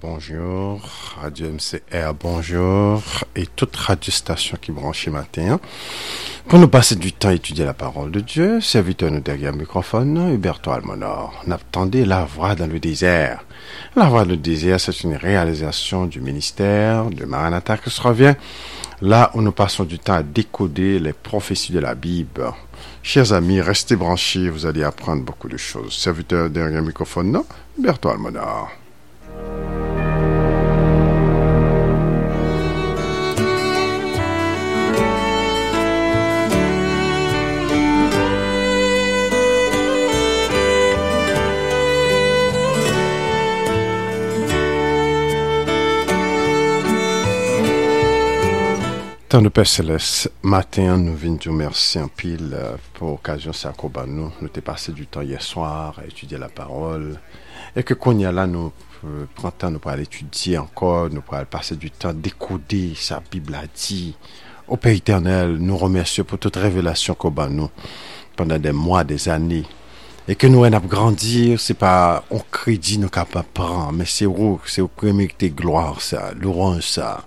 Bonjour. Radio MCR, bonjour. Et toute radio station qui branche matin. Pour nous passer du temps à étudier la parole de Dieu, serviteur nous derrière le microphone, Huberto Almonor. N'attendez la voix dans le désert. La voix dans le désert, c'est une réalisation du ministère de Maranatha qui se revient là où nous passons du temps à décoder les prophéties de la Bible. Chers amis, restez branchés, vous allez apprendre beaucoup de choses. Serviteur derrière le microphone, non? Almonor. Tant de Père Céleste, matin, nous venons te remercier en pile pour l'occasion ça nous. Nous t'ai passé du temps hier soir à étudier la parole. Et que quand il y a là, nous prenons temps nous pour aller étudier encore, nous pour aller passer du temps à décoder sa Bible a dit. Au Père éternel, nous remercions pour toute révélation qu'on pendant des mois, des années. Et que nous, a grandir, c'est pas on crédit nous capable prendre, mais c'est où, c'est au premier gloire, ça, louange, ça.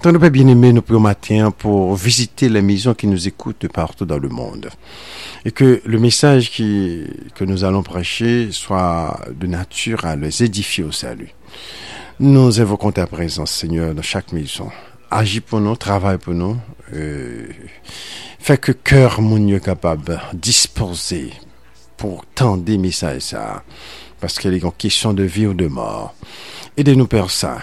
Tant de bien aimé nous prions matin pour visiter les maisons qui nous écoutent partout dans le monde. Et que le message qui, que nous allons prêcher soit de nature à les édifier au salut. Nous évoquons ta présence, Seigneur, dans chaque maison. Agis pour nous, travaille pour nous. Euh, fais que cœur, mon Dieu, capable, disposer pour tant des messages, ça. Parce qu'il est en question de vie ou de mort. Aidez-nous, Père Saint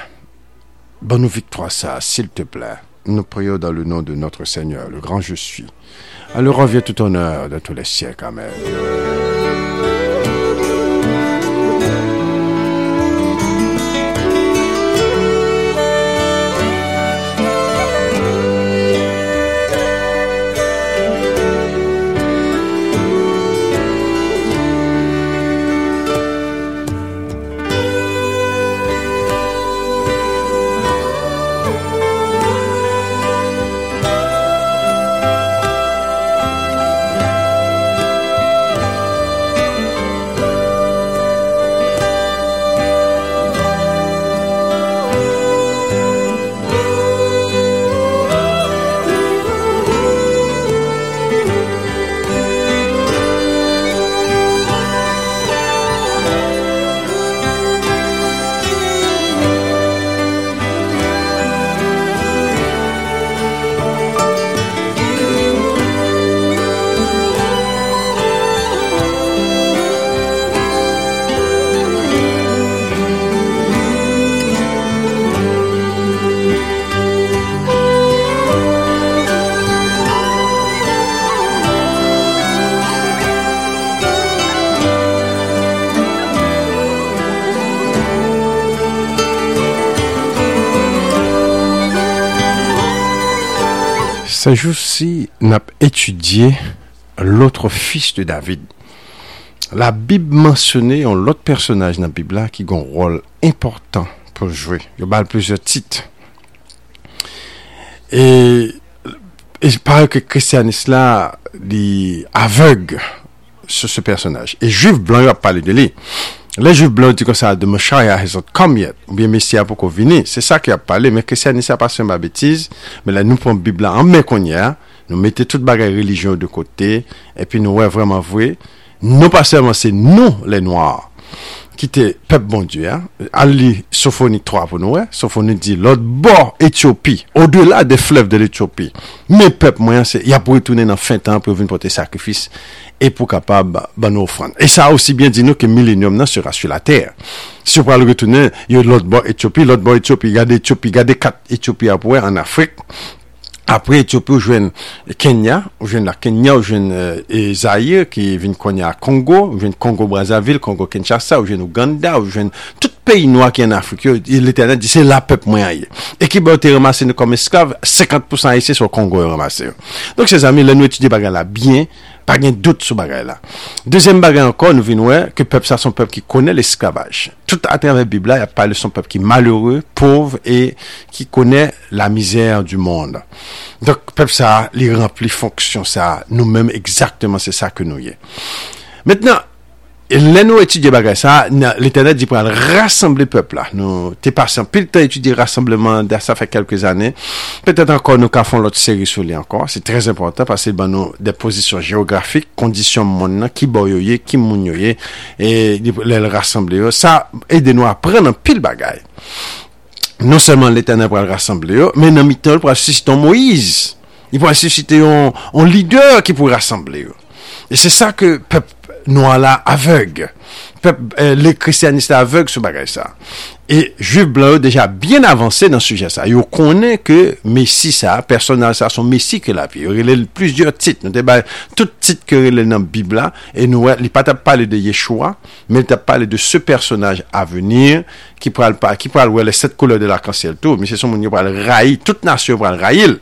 Bonne victoire ça, s'il te plaît. Nous prions dans le nom de notre Seigneur, le grand je suis. Alors revient tout honneur de tous les siècles. Amen. Ce jour-ci, n'a étudié l'autre fils de David. La Bible mentionnait un autre personnage dans la Bible qui a un rôle important pour jouer. Il y a plusieurs titres. Et, il paraît que christianisme là, est aveugle sur ce personnage. Et juif blanc a parlé de lui. Le juif blan di kon sa de mechan ya hezot kom yet, ou bien mesya pou kon vini, se sa ki ap pale, men kresyan ni sa pasen ba betiz, men la nou pon bibla an men kon ya, nou mette tout bagay religion de kote, epi nou wè vreman vwe, nou pasen man se nou le noir, ki te pep bon die, al li Sofoni 3 pou nou, Sofoni di, lot bor Etiopi, o de la de flev de l'Etiopi, me pep mwen se, ya pou etounen nan fin tan pou vin pote sakrifis, e pou kapab ban nou ofran. E sa osi bien di nou ke milenium nan sera su la ter. Se pou al retounen, yo lot bor Etiopi, lot bor Etiopi, gade Etiopi, gade kat Etiopi apouè an Afrik, Apre Etiopi ou jwen Kenya, ou jwen la Kenya, ou jwen euh, Zaire ki vin konya Kongo, ou jwen Kongo-Brazzaville, Kongo-Kinshasa, ou jwen Uganda, ou jwen tout peyi noa ki an Afrika, l'Eternel di se la pep mwen aye. E ki ba ou te remase nou kom esklave, 50% aye se so Kongo remase yo. Donk se zami, le nou etudi baga la bien, pas de doute sur bagay là. Deuxième bagay encore, nous venons que peuple ça, son peuple qui connaît l'esclavage. Tout à travers la Bible, il y a parlé de son peuple qui est malheureux, pauvre et qui connaît la misère du monde. Donc, peuple ça, il remplit fonction ça. Nous-mêmes, exactement, c'est ça que nous y est. Maintenant, lè nou etudye bagay sa, non, l'Eternet di pral rassemble pepl la. Nou te pasan, pil te etudye rassembleman da sa fè kelke zanè. Petèt ankon nou ka fon lot seri sou li ankon. Se trèz important, pasè ban nou de posisyon geografik, kondisyon moun nan, ki boy yoye, ki moun yoye, e lè l rassemble yo. Sa, edè nou apren an pil bagay. Non seman l'Eternet pral rassemble yo, men nan mitol pral susite yon Moïse. Yon pral susite yon lider ki pou rassemble yo. E se sa ke pep noa la aveg. Euh, le kristianiste aveg sou bagay sa. E juif blan yo deja bien avanse nan suje sa. Yo konen ke mesi sa, personal sa, son mesi ke la pi. Yo relel plusieurs tit. Nou te bay tout tit ke relel nan Bibla. E nou li pa tap pale de Yeshua, men tap pale de se personaj avenir ki pral pa, ki pral wè le set koule de la kansel tou. Mese son moun yo pral rayi, tout nasyon pral rayil.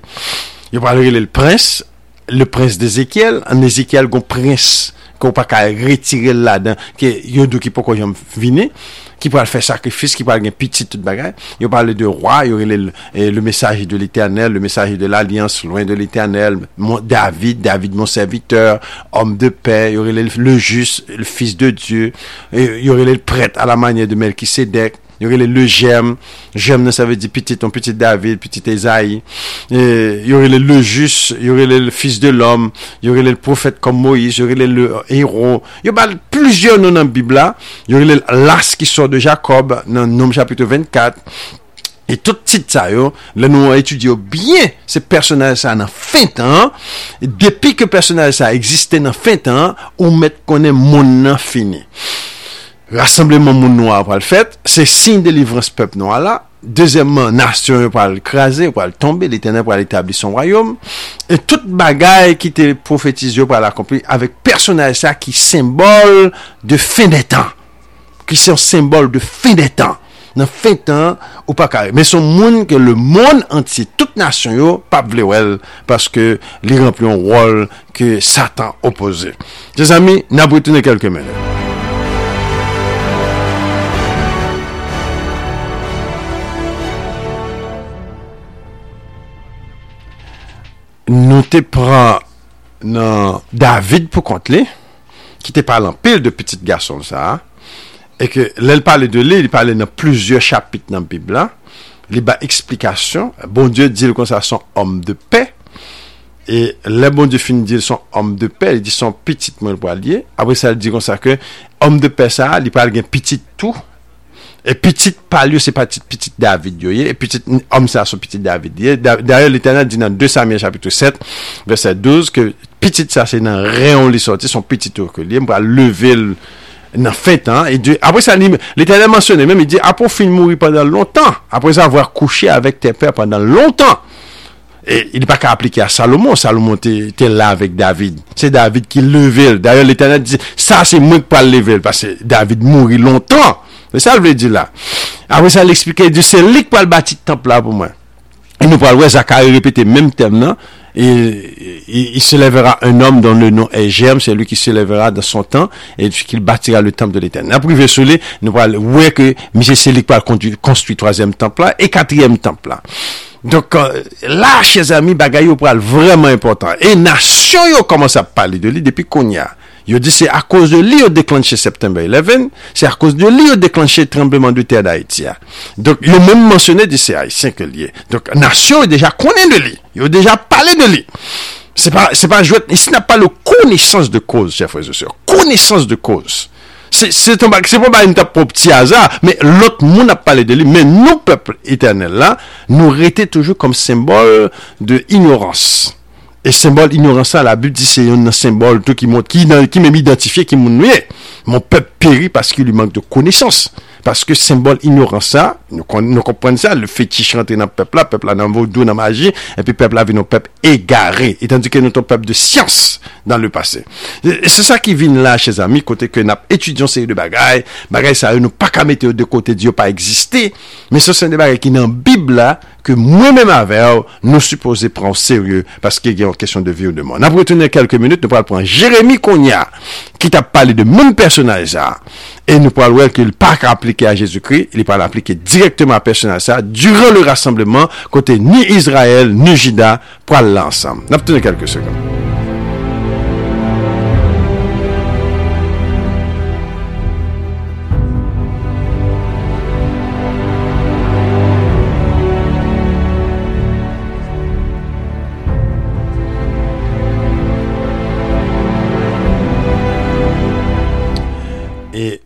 Yo pral relel prins, le prins de Ezekiel. an Ezekiel gon prins. que ou pas qu'à retirer là-dedans, que Yodou qui pourquoi j'aime viner, qui pourra faire sacrifice, qui pourra gagner petit tout bagage. Il parle de roi, il y aurait le, eh, le, message de l'éternel, le message de l'alliance, loin de l'éternel, mon David, David mon serviteur, homme de paix, il y aurait le, le, juste, le fils de Dieu, il y aurait le prêtre à la manière de Melchisedec, yorele le jem, jem nan sa ve di pitit, ton pitit David, pitit Ezaï, e, yorele le jus, yorele le fils de l'homme, yorele le profet kom Moïse, yorele le hero, yorele plusieurs nou nan Bibla, yorele l'as ki sor de Jacob nan nom chapitou 24, Et tout tit sa yo, la nou an etudyo bien se personaj sa nan fin tan, depi ke personaj sa existen nan fin tan, ou met konen moun nan fini. rassembleman moun noua pral fèt, se sin delivrans pep noua la, dezemman, nasyon pral krasè, pral tombe, l'Eternel pral etabli son rayom, et tout bagay ki te profetize yo pral akompli, avèk personaj sa ki sembol de fin de tan, ki se sembol de fin de tan, nan fin tan ou pa kare. Men son moun ke le moun anti, tout nasyon yo, pa blewel, paske li rempli yon rol ke Satan opose. Je zami, naboutounen kelke menè. nou te pran nan David pou kont li, ki te palan pil de petit gason sa, e ke lèl pale de li, li pale nan pluzye chapit nan Bibla, li ba eksplikasyon, bon Diyo di l kon sa son om de pe, e lè bon Diyo fin di l son om de pe, li di son petit mwen alye, apre sa li di kon sa ke, om de pe sa, li pale gen petit tou, E pitit pal yo se patit pitit David yo ye, e pitit om sa son pitit David ye. Darye l'Eternel di nan 2 Samuel chapitre 7, verset 12, ke pitit sa se nan reyon li sorti, son pitit yo ke li, mwa leve nan fetan. Apre sa l'Eternel mensyone, mwen mi di, apon fin mouri pandan lontan, apre sa avwa kouche avèk te per pandan lontan. Et il n'est pas qu'à appliquer à Salomon. Salomon était là avec David. C'est David qui levait. D'ailleurs, l'Éternel disait, ça c'est moi qui pas lever. Parce que David mourit longtemps. Lontan. Se sa l vle di la. Awe sa l eksplike, di se lik pa l bati temple la pou mwen. E nou pa l wè Zakari repete menm tem nan. E il se levera un om don le non e Germ, se lui ki se levera dan son tan, e ki l batira le temple de l'Eternel. Apri ve sou li, nou pa l wè ke Mise Selik pa l konstui troazem temple la, e katriyem temple la. Donk la, che zami, bagay yo pral vreman important. E nasyon yo komanse ap pale de li depi konya. Yo di se a koz de li yo deklanche September 11, se a koz de li yo deklanche trembleman de ter da Haitia. Donk yo moun mensyone di se Haitien ke liye. Donk nasyon yo deja konen de li. Yo deja pale de li. Se pa jwet, isi na pa le konesans de koz, chè frèzè sè. Konesans de koz. Se pa ba yon tap pou pti aza, me lot moun ap pale de li, men nou pepl eternel la, nou rete toujou kom sembol de ignorans. E sembol ignoransa la, but se yon sembol tout ki mèm identifiye ki moun nouye. Mon pep peri paske li mank de konesans. Paske sembol ignoran sa, nou, nou kompren sa, le fetish rentre nan pep la, pep la nan vodou, nan maji, epi pep la vi nou pep egare, etan di ke nou ton pep de siyans dan le pase. Se sa ki vin la, che zami, kote ke nap etudyon seye de bagay, bagay sa yo nou pa kamete yo de kote diyo pa egziste, men se sen de bagay ki nan bib la, ke mwen men avew nou suppose pran serye, paske gen yon kesyon de vi ou de moun. Nap retene kelke minute, nou pral pran Jeremie Konya, ki tap pale de moun personaj sa, e nou pral wèl ki l pa ka aplike a Jezoukri, li pral aplike direktman a personaliza duran le rassembleman kote ni Israel, ni Jida pral lansam. Napre tounen kelke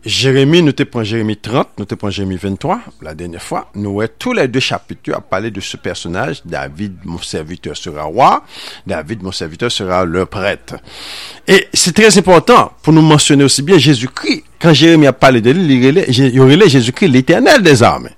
Jérémie, nous te Jérémie 30, nous te Jérémie 23, la dernière fois. Nous avons tous les deux chapitres à parler de ce personnage. David, mon serviteur, sera roi. David, mon serviteur, sera le prêtre. Et c'est très important pour nous mentionner aussi bien Jésus-Christ. Quand Jérémie a parlé de lui, il y aurait Jésus-Christ, l'éternel des armées.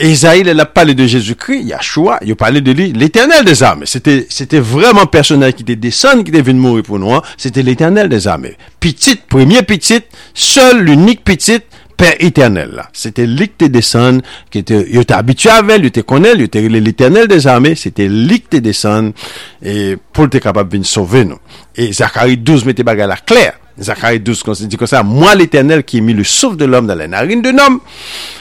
Isaïe, il a parlé de Jésus-Christ, Yahshua, il a parlé de lui, l'éternel des armées. C'était, c'était vraiment un personnage qui était descendu, qui était venu mourir pour nous. Hein. C'était l'éternel des armées. Petite, premier petite, seul, l'unique petite, Père éternel, là. C'était lui qui descendu, qui était, il était habitué avec, il était connaît, il était l'éternel des armées, c'était lui qui descendu, et pour être capable de sauver nous. Et Zacharie 12 mettait bagarre clair. Zacharie 12 dit comme ça, moi l'éternel qui ai mis le souffle de l'homme dans les narines de l'homme.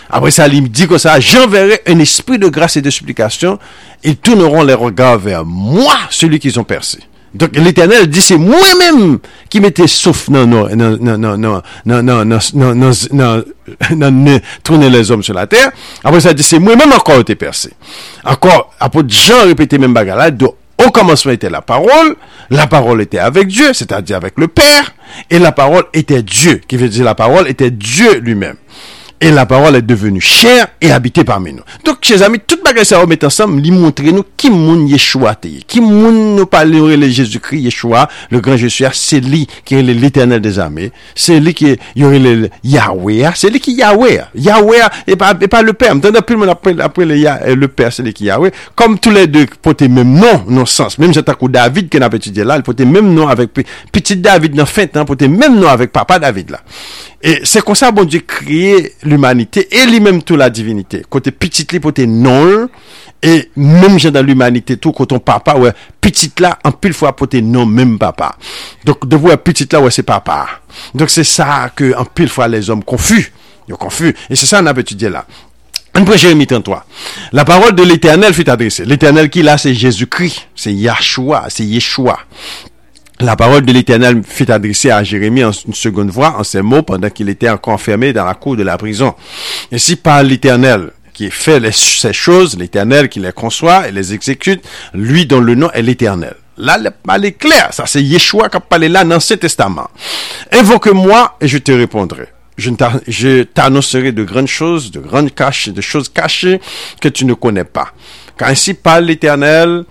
Après ça, il dit comme ça, j'enverrai un esprit de grâce et de supplication, ils tourneront les regards vers moi, celui qu'ils ont percé. Donc l'Éternel dit c'est moi-même qui mettais souffle non non non non non non non non non non non tourner les hommes sur la terre. Après ça dit c'est moi-même encore été percé. Encore après Jean répétait même bagarre là au commencement était la parole, la parole était avec Dieu, c'est-à-dire avec le Père, et la parole était Dieu, qui veut dire la parole était Dieu lui-même. Et la parole est devenue chère et habitée parmi nous. Donc, chers amis, toute bagage ça remet ensemble, lui montrer nous qui moun Yeshua. Qui moun nous parler de Jésus-Christ, Yeshua, le grand Jésus, c'est lui qui est l'éternel des armées. C'est lui qui est, le Yahweh. C'est lui qui est Yahweh. Yahweh, et pas, et pas le Père. Maintenant, plus le après, après le, le Père, c'est qui Yahweh. Comme tous les deux portent même nom, non sens. Même j'attends David, qu'on a étudié là, il portait même nom avec petit David dans fin temps, portait même nom avec papa David là. Et c'est comme ça, bon Dieu, créé l'humanité et lui-même tout la divinité. Côté petit li, côté non, et même dans l'humanité tout, côté papa, ouais, petit là, en pile fois, côté non, même papa. Donc, de voir petit là, ouais, c'est papa. Donc, c'est ça que, en pile fois, les hommes confus. Ils confus. Et c'est ça, on a étudié là. Après Jérémie 33. La parole de l'éternel fut adressée. L'éternel qui là, c'est Jésus-Christ. C'est Yahshua. C'est Yeshua. La parole de l'Éternel fut adressée à Jérémie en une seconde fois en ces mots pendant qu'il était encore enfermé dans la cour de la prison. Ainsi par l'Éternel qui fait ces choses, l'Éternel qui les conçoit et les exécute, lui dont le nom est l'Éternel. Là, elle est clair. Ça, c'est Yeshua qui a parlé là dans l'Ancien Testament. Invoque-moi et je te répondrai. Je t'annoncerai de grandes choses, de grandes caches, de choses cachées que tu ne connais pas. Car ainsi parle l'Éternel,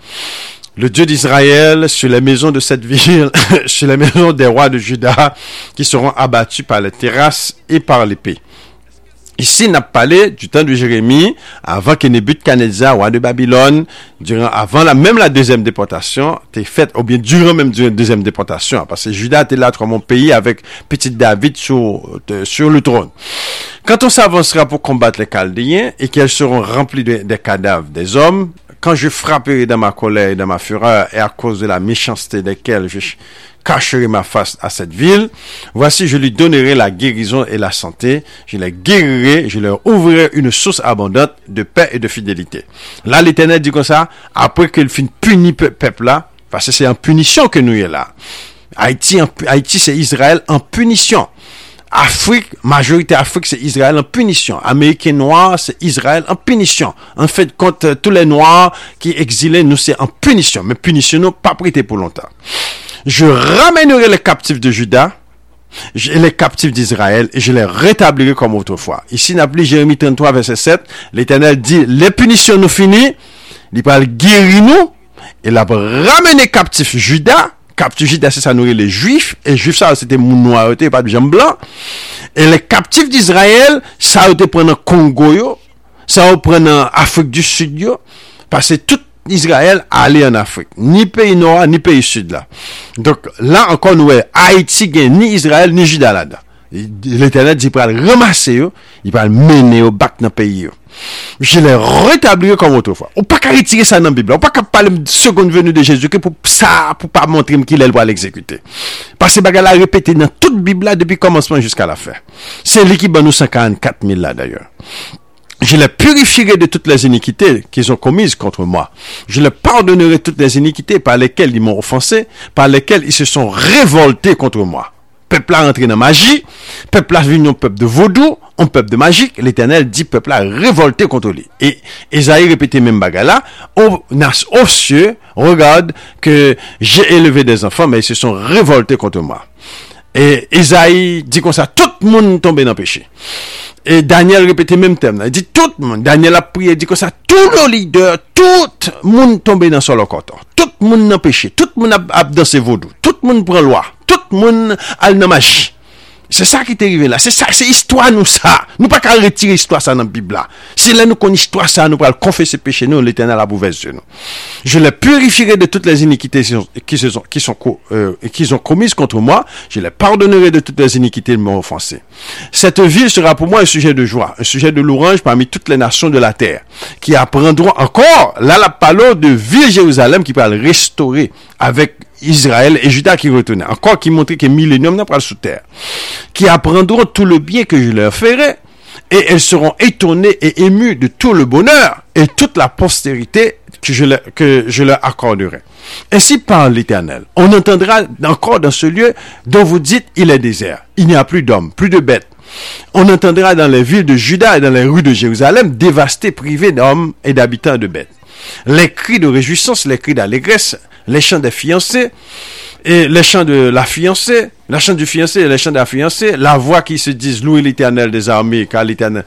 le Dieu d'Israël sur les maisons de cette ville, sur les maisons des rois de Juda, qui seront abattus par les terrasses et par l'épée. Ici, n'a parlé du temps de Jérémie, avant que Nebuchadnezzar, roi de Babylone, durant, avant la, même la deuxième déportation, était faite, ou bien durant même la deuxième déportation, parce que Juda était là mon pays avec petit David sur, sur le trône. Quand on s'avancera pour combattre les Chaldéens et qu'elles seront remplies des cadavres des hommes, quand je frapperai dans ma colère et dans ma fureur et à cause de la méchanceté desquelles je cacherai ma face à cette ville, voici je lui donnerai la guérison et la santé, je les guérirai, je leur ouvrirai une source abondante de paix et de fidélité. Là, l'Éternel dit comme ça, après qu'il finit punir peuple là, parce que c'est en punition que nous y est là. Haïti, Haïti c'est Israël en punition. Afrique, majorité Afrique, c'est Israël en punition. Américain noir, c'est Israël en punition. En fait, contre tous les noirs qui exilés, nous, c'est en punition. Mais punition, nous, pas prêté pour longtemps. Je ramènerai les captifs de Juda, et les captifs d'Israël, et je les rétablirai comme autrefois. Ici, n'a plus Jérémie 33, verset 7. L'Éternel dit, les punitions nous finissent. Il parle guérir nous. Il a ramené captifs Juda, captifs juifs, ça nourrit les juifs, et juifs, ça, c'était mon noir, pas de jambes blancs. Et les captifs d'Israël, ça a été pris Congo, ça a pris en Afrique du Sud, parce que tout Israel ale en Afrik. Ni peyi noa, ni peyi sud la. Donk la ankon wè, Haiti gen ni Israel, ni Jida la da. L'Eternet di pral remase yo, di pral mene yo bak nan peyi yo. Je lè retabli yo kom otofwa. Ou pa ka retire sa nan Bibla, ou pa ka pale seconde venu de Jezu ki pou sa, pou pa montre m ki lè lwa l'ekzekute. Pase baga la repete nan tout Bibla depi komanseman jiska la fè. Se li ki ban nou 54 mil la d'ayor. Je les purifierai de toutes les iniquités qu'ils ont commises contre moi. Je les pardonnerai toutes les iniquités par lesquelles ils m'ont offensé, par lesquelles ils se sont révoltés contre moi peuple a rentré dans magie, peuple a venu un peuple de vaudou, un peuple de magique, l'éternel dit peuple a révolté contre lui. Et Esaïe répétait même bagala, au, au cieux, regarde que j'ai élevé des enfants, mais ils se sont révoltés contre moi. Et Esaïe dit comme ça, tout le monde tombé dans le péché. Et Daniel répétait même thème. Il dit tout le monde. Daniel a prié, il dit comme ça, tous nos leaders, tout le monde tombé dans son locoton. Tout le monde n'a péché. Tout le monde a, dansé vaudou. Tout le monde prend loi. Tout le monde a la magie. Se sa ki te rive la, se sa, se istwa nou sa. Nou pa ka retire istwa sa nan bibla. Se la nou kon istwa sa, nou pa al konfese peche nou, l'Eternel a bouveze nou. Je le purifiere de tout les iniquités qui sont commises contre moi. Je le pardonnerai de toutes les iniquités de mon offensé. Cette ville sera pour moi un sujet de joie, un sujet de louange parmi toutes les nations de la terre, qui apprendront encore, là la parole de ville Jérusalem qui va le restaurer avec Israël et Judas qui retournaient. Encore qui montrait que millénium n'a pas sous terre. Qui apprendront tout le bien que je leur ferai. Et elles seront étonnées et émues de tout le bonheur et toute la postérité que je leur, que je leur accorderai. Ainsi parle l'Éternel. On entendra encore dans ce lieu dont vous dites il est désert. Il n'y a plus d'hommes, plus de bêtes. On entendra dans les villes de Juda et dans les rues de Jérusalem dévastées, privées d'hommes et d'habitants de bêtes. Les cris de réjouissance, les cris d'allégresse, les chants des fiancés, et les chants de la fiancée, la chant du fiancé et les chants de la fiancée, la voix qui se disent louer l'éternel des armées, car l'éternel,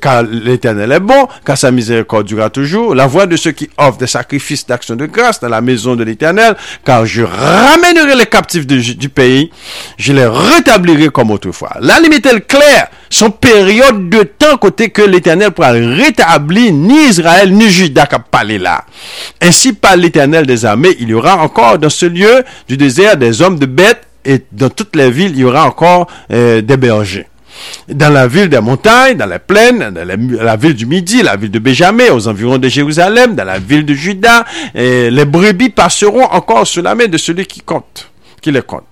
car l'éternel est bon, car sa miséricorde durera toujours, la voix de ceux qui offrent des sacrifices d'action de grâce dans la maison de l'éternel, car je ramènerai les captifs du pays, je les rétablirai comme autrefois. La limite est claire, son période de temps côté que l'éternel pourra rétablir ni Israël ni Judas qui parlé là. Ainsi par l'éternel des armées, il y aura encore dans ce lieu du désert des hommes de bêtes et dans toutes les villes, il y aura encore euh, des bergers. Dans la ville des montagnes, dans les plaines, dans la, ville du Midi, la ville de Benjamin, aux environs de Jérusalem, dans la ville de Juda, les brebis passeront encore sous la main de celui qui compte qui les compte.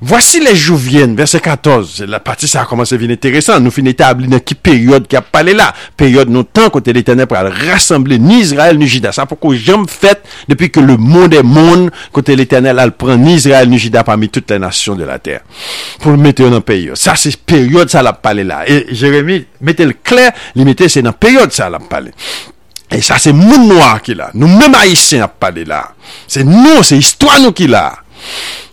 Voici les jours viennent, verset 14. La partie, ça a commencé à devenir intéressant. Nous finissons établir dans quelle période qui a parlé là. Période, nos temps, côté l'éternel, pour rassembler ni Israël, ni Juda. Ça, pourquoi jamais fait depuis que le monde est monde, côté l'éternel, elle prend ni Israël, ni Juda parmi toutes les nations de la terre. Pour le mettre dans pays. Ça, c'est période, ça l'a parlé là. Et Jérémie, mettez le clair, limité, c'est dans période, ça l'a parlé. E sa se moun noa ki la. Nou mèm Haitien ap pale la. Se nou, se histwa nou ki la.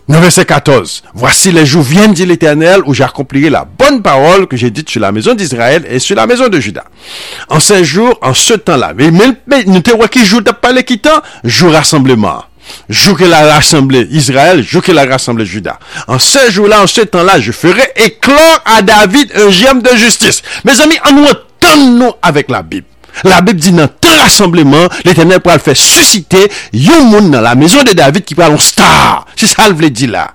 9 14. Voici les jours viennent, dit l'Éternel, où j'accomplirai la bonne parole que j'ai dite sur la maison d'Israël et sur la maison de Juda. En ces jours, en ce temps-là, mais, mais nous te vois qui jour de parler qui temps, jour rassemblement. Jour que la rassemblée Israël, jour que la rassemblée Juda. En ce jour-là, en ce temps-là, je ferai éclore à David un germe de justice. Mes amis, en nous entendons avec la Bible. La Bible dit dans tant rassemblement, l'Éternel pourra le faire susciter, un monde dans la maison de David qui parle en star. C'est ça le dit là.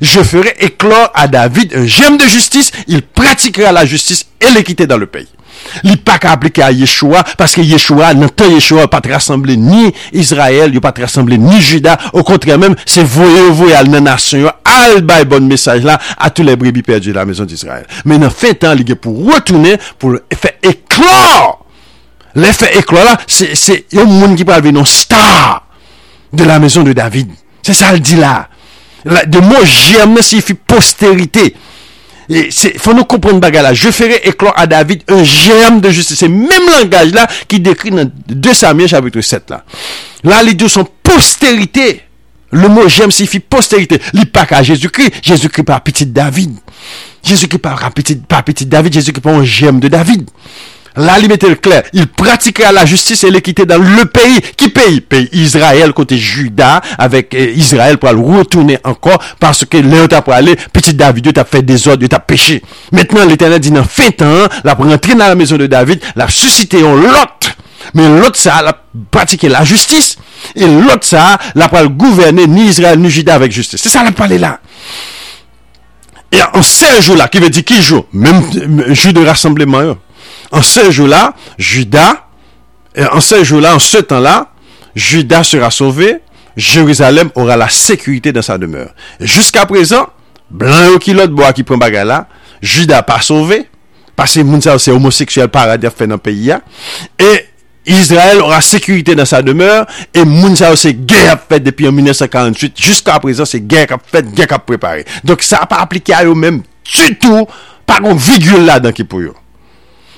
Je ferai éclore à David un gemme de justice, il pratiquera la justice et l'équité dans le pays. Li pa ka aplike a Yeshua Paske Yeshua, nan tan Yeshua pa te rassemble ni Israel, yo pa te rassemble ni Juda Ou kontre mèm, se voye voye al nan nasyon yo Al bay bon mesaj la A tou le brebi perdi la mezon di Israel Men nan fin tan li ge pou retoune Pou fè eklor Le fè eklor la Se yon moun ki pral ve non star De la mezon de David C'est ça le dit là. De mot germe signifie postérité. Il faut nous comprendre bagarre là. Je ferai éclore à David un germe de justice. C'est même langage là qui décrit dans 2 Samuel chapitre 7 là. Là, les deux sont postérité. Le mot germe signifie postérité. Pas qu'à Jésus-Christ. Jésus-Christ par petit David. Jésus-Christ par petit, par petit David. Jésus-Christ par un germe de David. La limite est claire? Il pratiquera la justice et l'équité dans le pays. Qui pays? Pays Israël, côté Juda, avec euh, Israël pour retourner encore, parce que l'un t'a aller, petit David, t'a fait des ordres, t'a péché. Maintenant, l'éternel dit, dans fin temps, la pour entrer dans la maison de David, la suscité en l'autre. Mais l'autre, ça, a pratiqué la justice. Et l'autre, ça, la pour gouverner ni Israël ni Juda avec justice. C'est ça la parler là. Et en ces jours-là, qui veut dire qui joue? Même euh, jour de rassemblement, En ce jour-là, Judas, euh, en ce jour-là, en ce temps-là, Judas sera sauvé, Jérusalem aura la sécurité dans sa demeure. Jusqu'à présent, blanc au kilo de bois qui prend bagarre là, Judas pas sauvé, parce que moun c'est homosexuel paradis fait dans le pays et Israël aura sécurité dans sa demeure, et moun c'est guerre faite depuis en 1948, jusqu'à présent c'est guerre a faite, guerre a préparée. Donc ça n'a pas appliqué à eux-mêmes du tout, pas qu'on virgule là-dedans qui pour eux.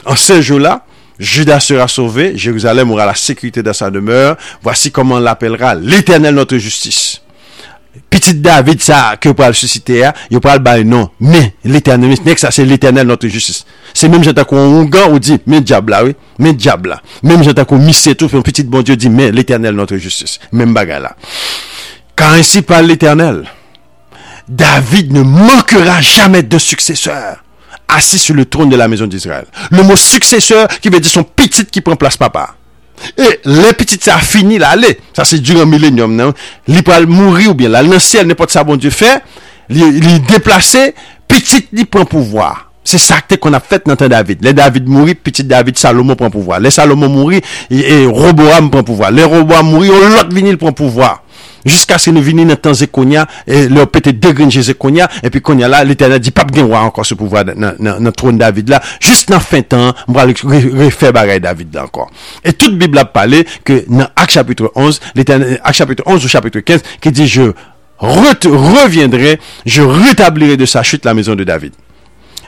En ce jour-là, Judas sera sauvé, Jérusalem aura la sécurité dans sa demeure. Voici comment l'appellera l'éternel notre justice. Petit David ça que pour le susciter, il parle bah non, mais l'éternel, ça c'est l'éternel notre justice. C'est même j'entends qu'on gars ou dit mais diable là oui, mais diable là. Même j'entends qu'on misse tout un petit bon Dieu dit mais l'éternel notre justice, même bagarre là. Car ainsi parle l'éternel. David ne manquera jamais de successeur. Assis sur le trône de la maison d'Israël. Le mot successeur qui veut dire son petit qui prend place papa. Et les petites ça a fini là, allez. Ça c'est durant millénium, non? Li peut mourir ou bien là, le ciel n'importe ça bon Dieu fait, il déplacé, petit il prend pouvoir. C'est ça qu'on a fait dans David. Les David mourit, petit David Salomon prend pouvoir. Les Salomon mourit, et, Roboam prend pouvoir. Les Roboam mourit, l'autre vinyle prend pouvoir. Jiska se nou vini nan tan zekonya, e, le ou pete degrenje zekonya, epi konya la, l'Eternel di pap gen wè ankon se pouvwa nan tron David la. Jist nan fin tan, mbra refe baray David la ankon. Et tout Bibla pale ke nan ak chapitre 11, ak chapitre 11 ou chapitre 15, ki di je reviendrai, je retablirai de sa chute la mezon de David.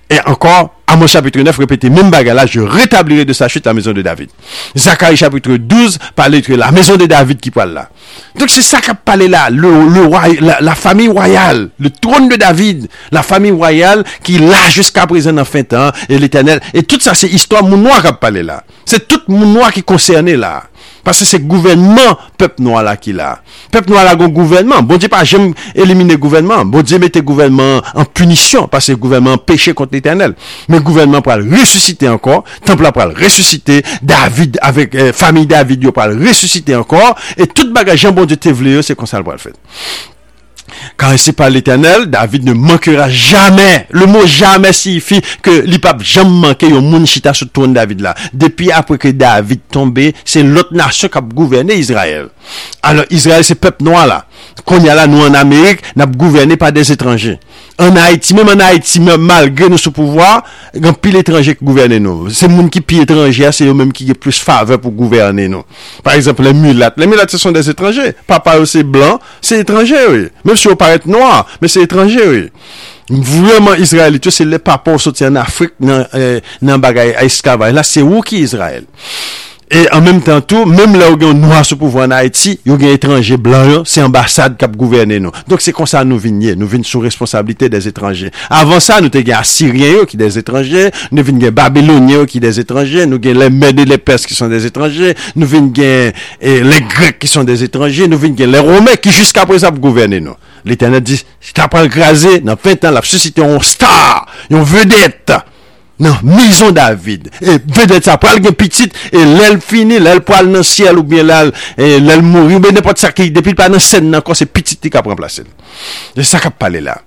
Et ankon, Amos chapitre 9 répétait même bagarre je rétablirai de sa chute la maison de David. Zacharie chapitre 12 parlait de la maison de David qui parle là. Donc c'est ça qu'a parlé là, le, la, famille royale, le trône de David, la famille royale qui là jusqu'à présent en fin temps, et l'éternel. Et tout ça c'est histoire mon noir qu'a parlé là. C'est tout mon noir qui est concerné là. Pase se gouvenman pep nou ala ki la. Pep nou ala gon gouvenman. Bon di pa jem elimine gouvenman. Bon di mette gouvenman an punisyon. Pase gouvenman peche kont l'Eternel. Men gouvenman pral resusite ankor. Templa pral resusite. David, avek eh, fami David yo pral resusite ankor. Et tout bagaj jan bon di te vle yo se konsal pral fet. Caressé par l'éternel, David ne manquera jamais. Le mot jamais signifie que l'IPAP jamais manqué au moun chita sur trône David là. Depuis après que David tombé, c'est l'autre nation qui a gouverné Israël. Alors Israël, c'est peuple noir là. Kon yala nou an Amerik, nap gouverne pa des etranje. An Haiti, mèm an Haiti, mèm malgre nou sou pouvoi, gen pil etranje ki gouverne nou. Se moun ki pi etranje, se yo mèm ki ge plus fave pou gouverne nou. Par exemple, le mulat. Le mulat se son des etranje. Papa yo se blan, se etranje yo. Mèm si yo paret noa, mèm se etranje yo. Vreman Israel ito, se le papa ou soti an Afrik nan, eh, nan bagay a eskavay. La se wou ki Israel. E an menm tan tou, menm la ou gen noua sou pouvo an Haiti, yo gen etranje blan yo, se ambasade kap gouverne nou. Donk se kon sa nou vin ye, nou vin sou responsabilite des etranje. Avan sa nou te gen Asirien yo ki des etranje, nou vin gen Babylonien yo ki des etranje, nou gen le Mede, le Pers ki son des etranje, nou vin gen eh, le Grek ki son des etranje, nou vin gen le Rome ki jiska prezap gouverne nou. L'Eternet di, ta pral graze, nan 20 an la fsusite yon star, yon vedette. nan mizon David. E vedet sa pral gen pitit, e lèl fini, lèl pral nan siel ou bien lèl, e lèl mori, ou ben nepot sa ki depil pa nan sen nan kon se pitit ti ka pran plase. E sa kap pale la.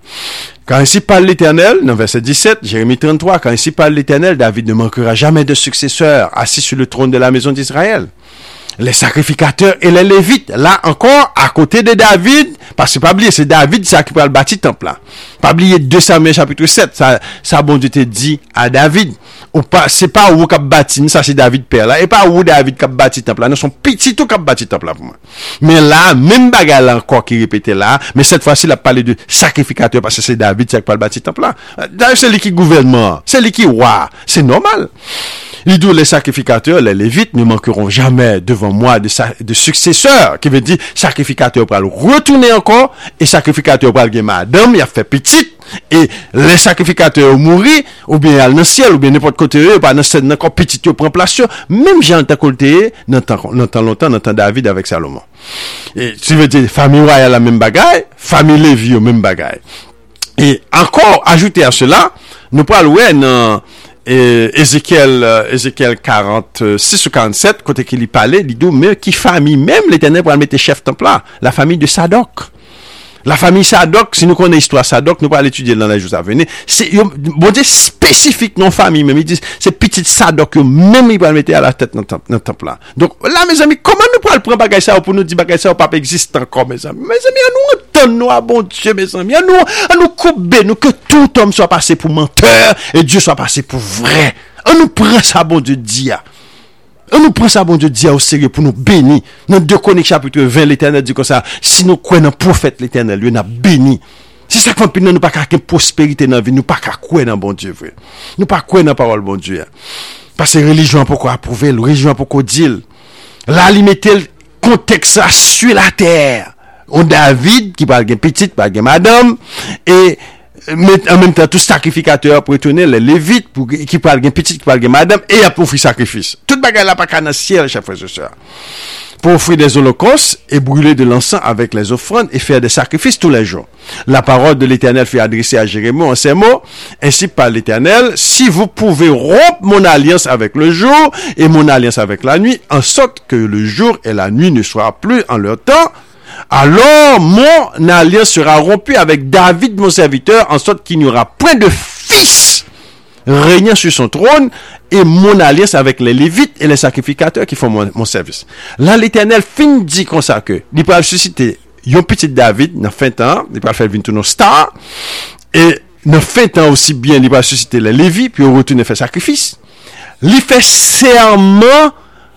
Kan si pale l'Eternel, nan verset 17, Jérémie 33, kan si pale l'Eternel, David ne mankera jamais de successeur assis sur le trône de la maison d'Israël. les sacrificateurs et les lévites. Là encore, à côté de David, parce que pas oublier, c'est David ça qui peut le bâtir temple là. Pas oublier 2 Samuel chapitre 7, ça, ça bon Dieu te dit à David. Ou pas, c'est pas où qu'a bâti, ça c'est David père là, et pas où David qu'a bâti temple là, non, son petit tout qu'a bâti temple là pour moi. Mais là, même bagarre encore qui répétait là, mais cette fois-ci, il a parlé de sacrificateur parce que c'est David ça qui peut le bâtir temple là. D'ailleurs, c'est lui qui gouvernement, c'est lui qui roi, c'est normal. Il dit les sacrificateurs, les lévites ne manqueront jamais devant devant moi de, de successeur, qui veut dire sacrificateur pour le retourner encore, et sacrificateur pour le madame, il a fait petite, et les sacrificateurs mourir, ou bien dans le ciel, ou bien n'importe côté, ou pas dans le encore petite, prend place, même Jean Tacolté, n'entend longtemps, n'entend David avec Salomon. Et tu veux dire, famille royale la même bagaille, famille Lévi la même bagaille. Et encore, ajouté à cela, nous parlons, ouais, non, E, Ezekiel, Ezekiel 46 euh, ou 47, kote ki li pale, li dou, me ki fami, mem l'Eternel pou al mette chef templa, la fami de Sadok. La famille Sadok, si nous connaissons l'histoire Sadok, nous allons l'étudier dans les jours à venir. C'est, bon Dieu, spécifique non famille, même, il dit, c'est petite Sadok, même il va mettre à la tête dans le temple là. Donc, là, mes amis, comment nous pouvons prendre bagage ça pour nous dire bagage ça pas existe encore, mes amis? Mes amis, à nous entendre nous à bon Dieu, mes amis. À nous, à nous couper, nous, que tout homme soit passé pour menteur et Dieu soit passé pour vrai. On nous prend ça, bon Dieu, dire. On nous prend ça, bon Dieu, dit au sérieux pour nous bénir. Dans 2 Chroniques chapitre 20, l'Éternel dit comme ça, si nous croyons dans le prophète, l'Éternel, lui, nous béni. C'est ça qu'on peut nous pas qu'à prospérité dans la vie, nous pas qu'à croire dans bon Dieu, frère. Nous pas croire dans la parole, bon Dieu. Parce que religion pour quoi approuver, religion pour quoi dire. La limite, le contexte, sur la terre. On David, qui parle de petite, parle de madame, et e en menm tan tout sakrifikateur pou etounen le levit, ki pal gen petit, ki pal gen madame, e ap oufri sakrifis. Tout bagay la pa kanasyer, chèfre se sèr. pour offrir des holocaustes et brûler de l'encens avec les offrandes et faire des sacrifices tous les jours. La parole de l'Éternel fut adressée à Jérémie en ces mots, ainsi par l'Éternel, si vous pouvez rompre mon alliance avec le jour et mon alliance avec la nuit, en sorte que le jour et la nuit ne soient plus en leur temps, alors mon alliance sera rompue avec David, mon serviteur, en sorte qu'il n'y aura point de fils régnant sur son trône et mon alliance avec les Lévites et les sacrificateurs qui font mon, service. Là, l'Éternel fin dit comme ça que il peut susciter un petit David dans fin temps, il peut faire venir nos stars et dans fin temps aussi bien, il peut susciter les Lévites puis retourner faire sacrifice. Il fait serment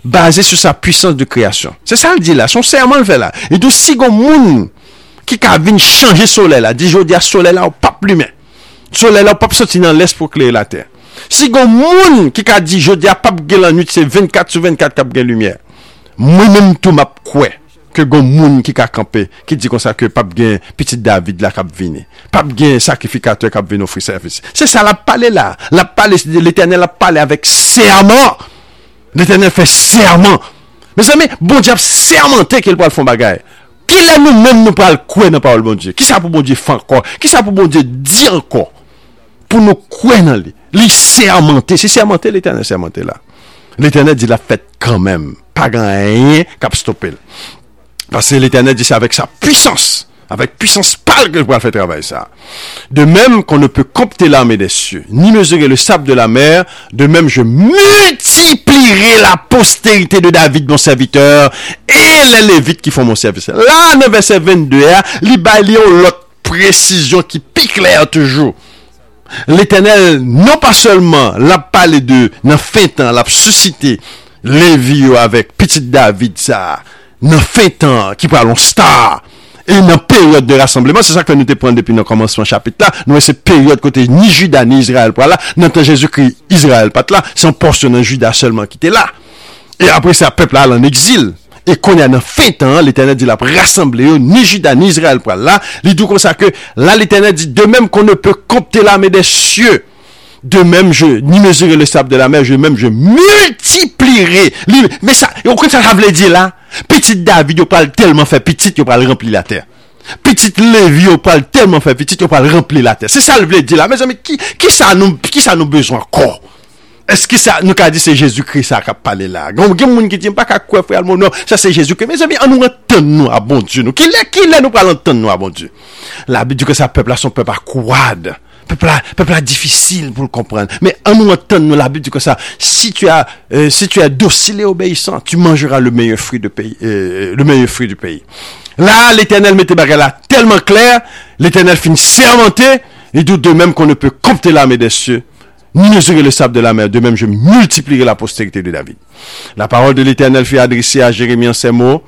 basé sur sa puissance de création. C'est ça le dit là. Son serment le fait là. Il dit si gon moun qui ka vin changer soleil là, dit jodi a soleil là ou pas lumière. Soleil là ou pas sorti dans l'est pour créer la terre. Si gon moun qui ka dit jodi a pas gen la nuit, c'est 24 sur 24 k'ap gen lumière. Moi même tout m'a quoi que gon moun qui ka camper, qui dit comme ça que pas gen petit David là k'ap vini. Pas gen sacrificateur k'ap vini offrir service. C'est ça la parler là. La parler l'Éternel a parlé avec serment. l'Eternel fè serman. Mes amè, bon Diyo ap sermante ke l pou al fon bagay. Ki lè nou mèm nou pou al kwen nan parol bon Diyo. Ki sa pou bon Diyo fan ankon. Ki sa pou bon Diyo di ankon. Pou nou kwen nan li. Li sermante. Si sermante, l'Eternel sermante la. L'Eternel di la fèt kanmèm. Pa gan yè kap stopel. Pase l'Eternel di sa avèk sa pwisans. Avèk puissance pal ke pou al fè travèl sa. De mèm kon ne peut compter l'armée des cieux, ni mesurer le sable de la mer, de mèm je multiplierai la postérité de David, mon serviteur, et les lévites qui font mon service. La, 9 verset 22, li bali ou l'autre précision qui pique l'air toujours. L'Eternel non pa seulement la pale de nan feytan la susite Levi yo avek Petit David sa nan feytan ki pralon star E nan peryode de rassembleman Se sa ke nou te pren depi nan komanseman chapit la Nou e se peryode kote ni juda ni Israel prala Nan te Jezu kri Israel pat la Se an porsyon nan juda selman ki te la E apre se a pepl la lan exil. E kon ya nan feytan, l'Eternel di la rassemble yo, ni juda, ni Israel pou la, li dou kon sa ke, la l'Eternel di, de mem kon ne pe kompte la me de sye, de mem je, ni mesure le sable de la mer, je mem je multiplire, li, me sa, yo kon sa javle di la, Petit David yo pral telman fe petit yo pral rempli la ter. Petit Levi yo pral telman fe petit yo pral rempli la ter. Se sa l vle di la, me zan mi ki, ki sa nou, nou bezon kon? Eski sa nou ka di se Jésus-Christ sa kap pale la? Gon gen moun ki di mpa ka kwe fwe al moun nou, sa se Jésus-Christ. Me zan mi an nou enten nou a bon Diyo nou. Ki le, ki le nou pral enten nou a bon Diyo? La bi di ke sa pepl la son pepl akwad. Pepla, pepla difisil pou l'komprende. Me an nou reten nou la bi di ke sa, si tu a, si tu a docile et obéissant, tu mangera le meilleur fruit du pays. Le meilleur fruit du pays. La, l'Eternel mette bagay la telman kler, l'Eternel fin sermente, et dout de mèm kon ne peut compter l'âme des cieux. ni mesurer le sable de la mer, de même je multiplierai la postérité de David. La parole de l'Éternel fut adressée à Jérémie en ces mots.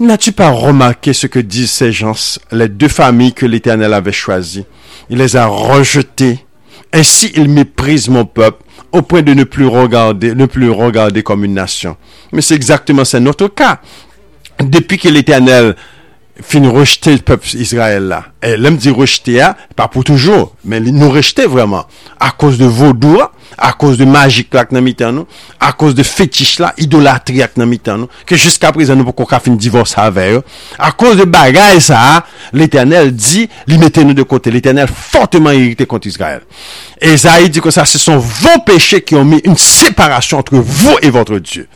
N'as-tu pas remarqué ce que disent ces gens, les deux familles que l'Éternel avait choisies? Il les a rejetées. Ainsi, il méprise mon peuple au point de ne plus regarder, ne plus regarder comme une nation. Mais c'est exactement ça notre cas. Depuis que l'Éternel fin rejeter le peuple Israël là. Et l'homme dit rejeter, hein, pas pour toujours, mais nous rejeter vraiment. À cause de vaudou, à cause de magique là, nous, à cause de fétiche là, idolâtrie là, nous, que jusqu'à présent nous pouvons pas faire divorce avec eux. À cause de bagaille ça, l'éternel dit, lui mettez-nous de côté. L'éternel fortement irrité contre Israël. Et Isaïe dit que ça, ce sont vos péchés qui ont mis une séparation entre vous et votre Dieu.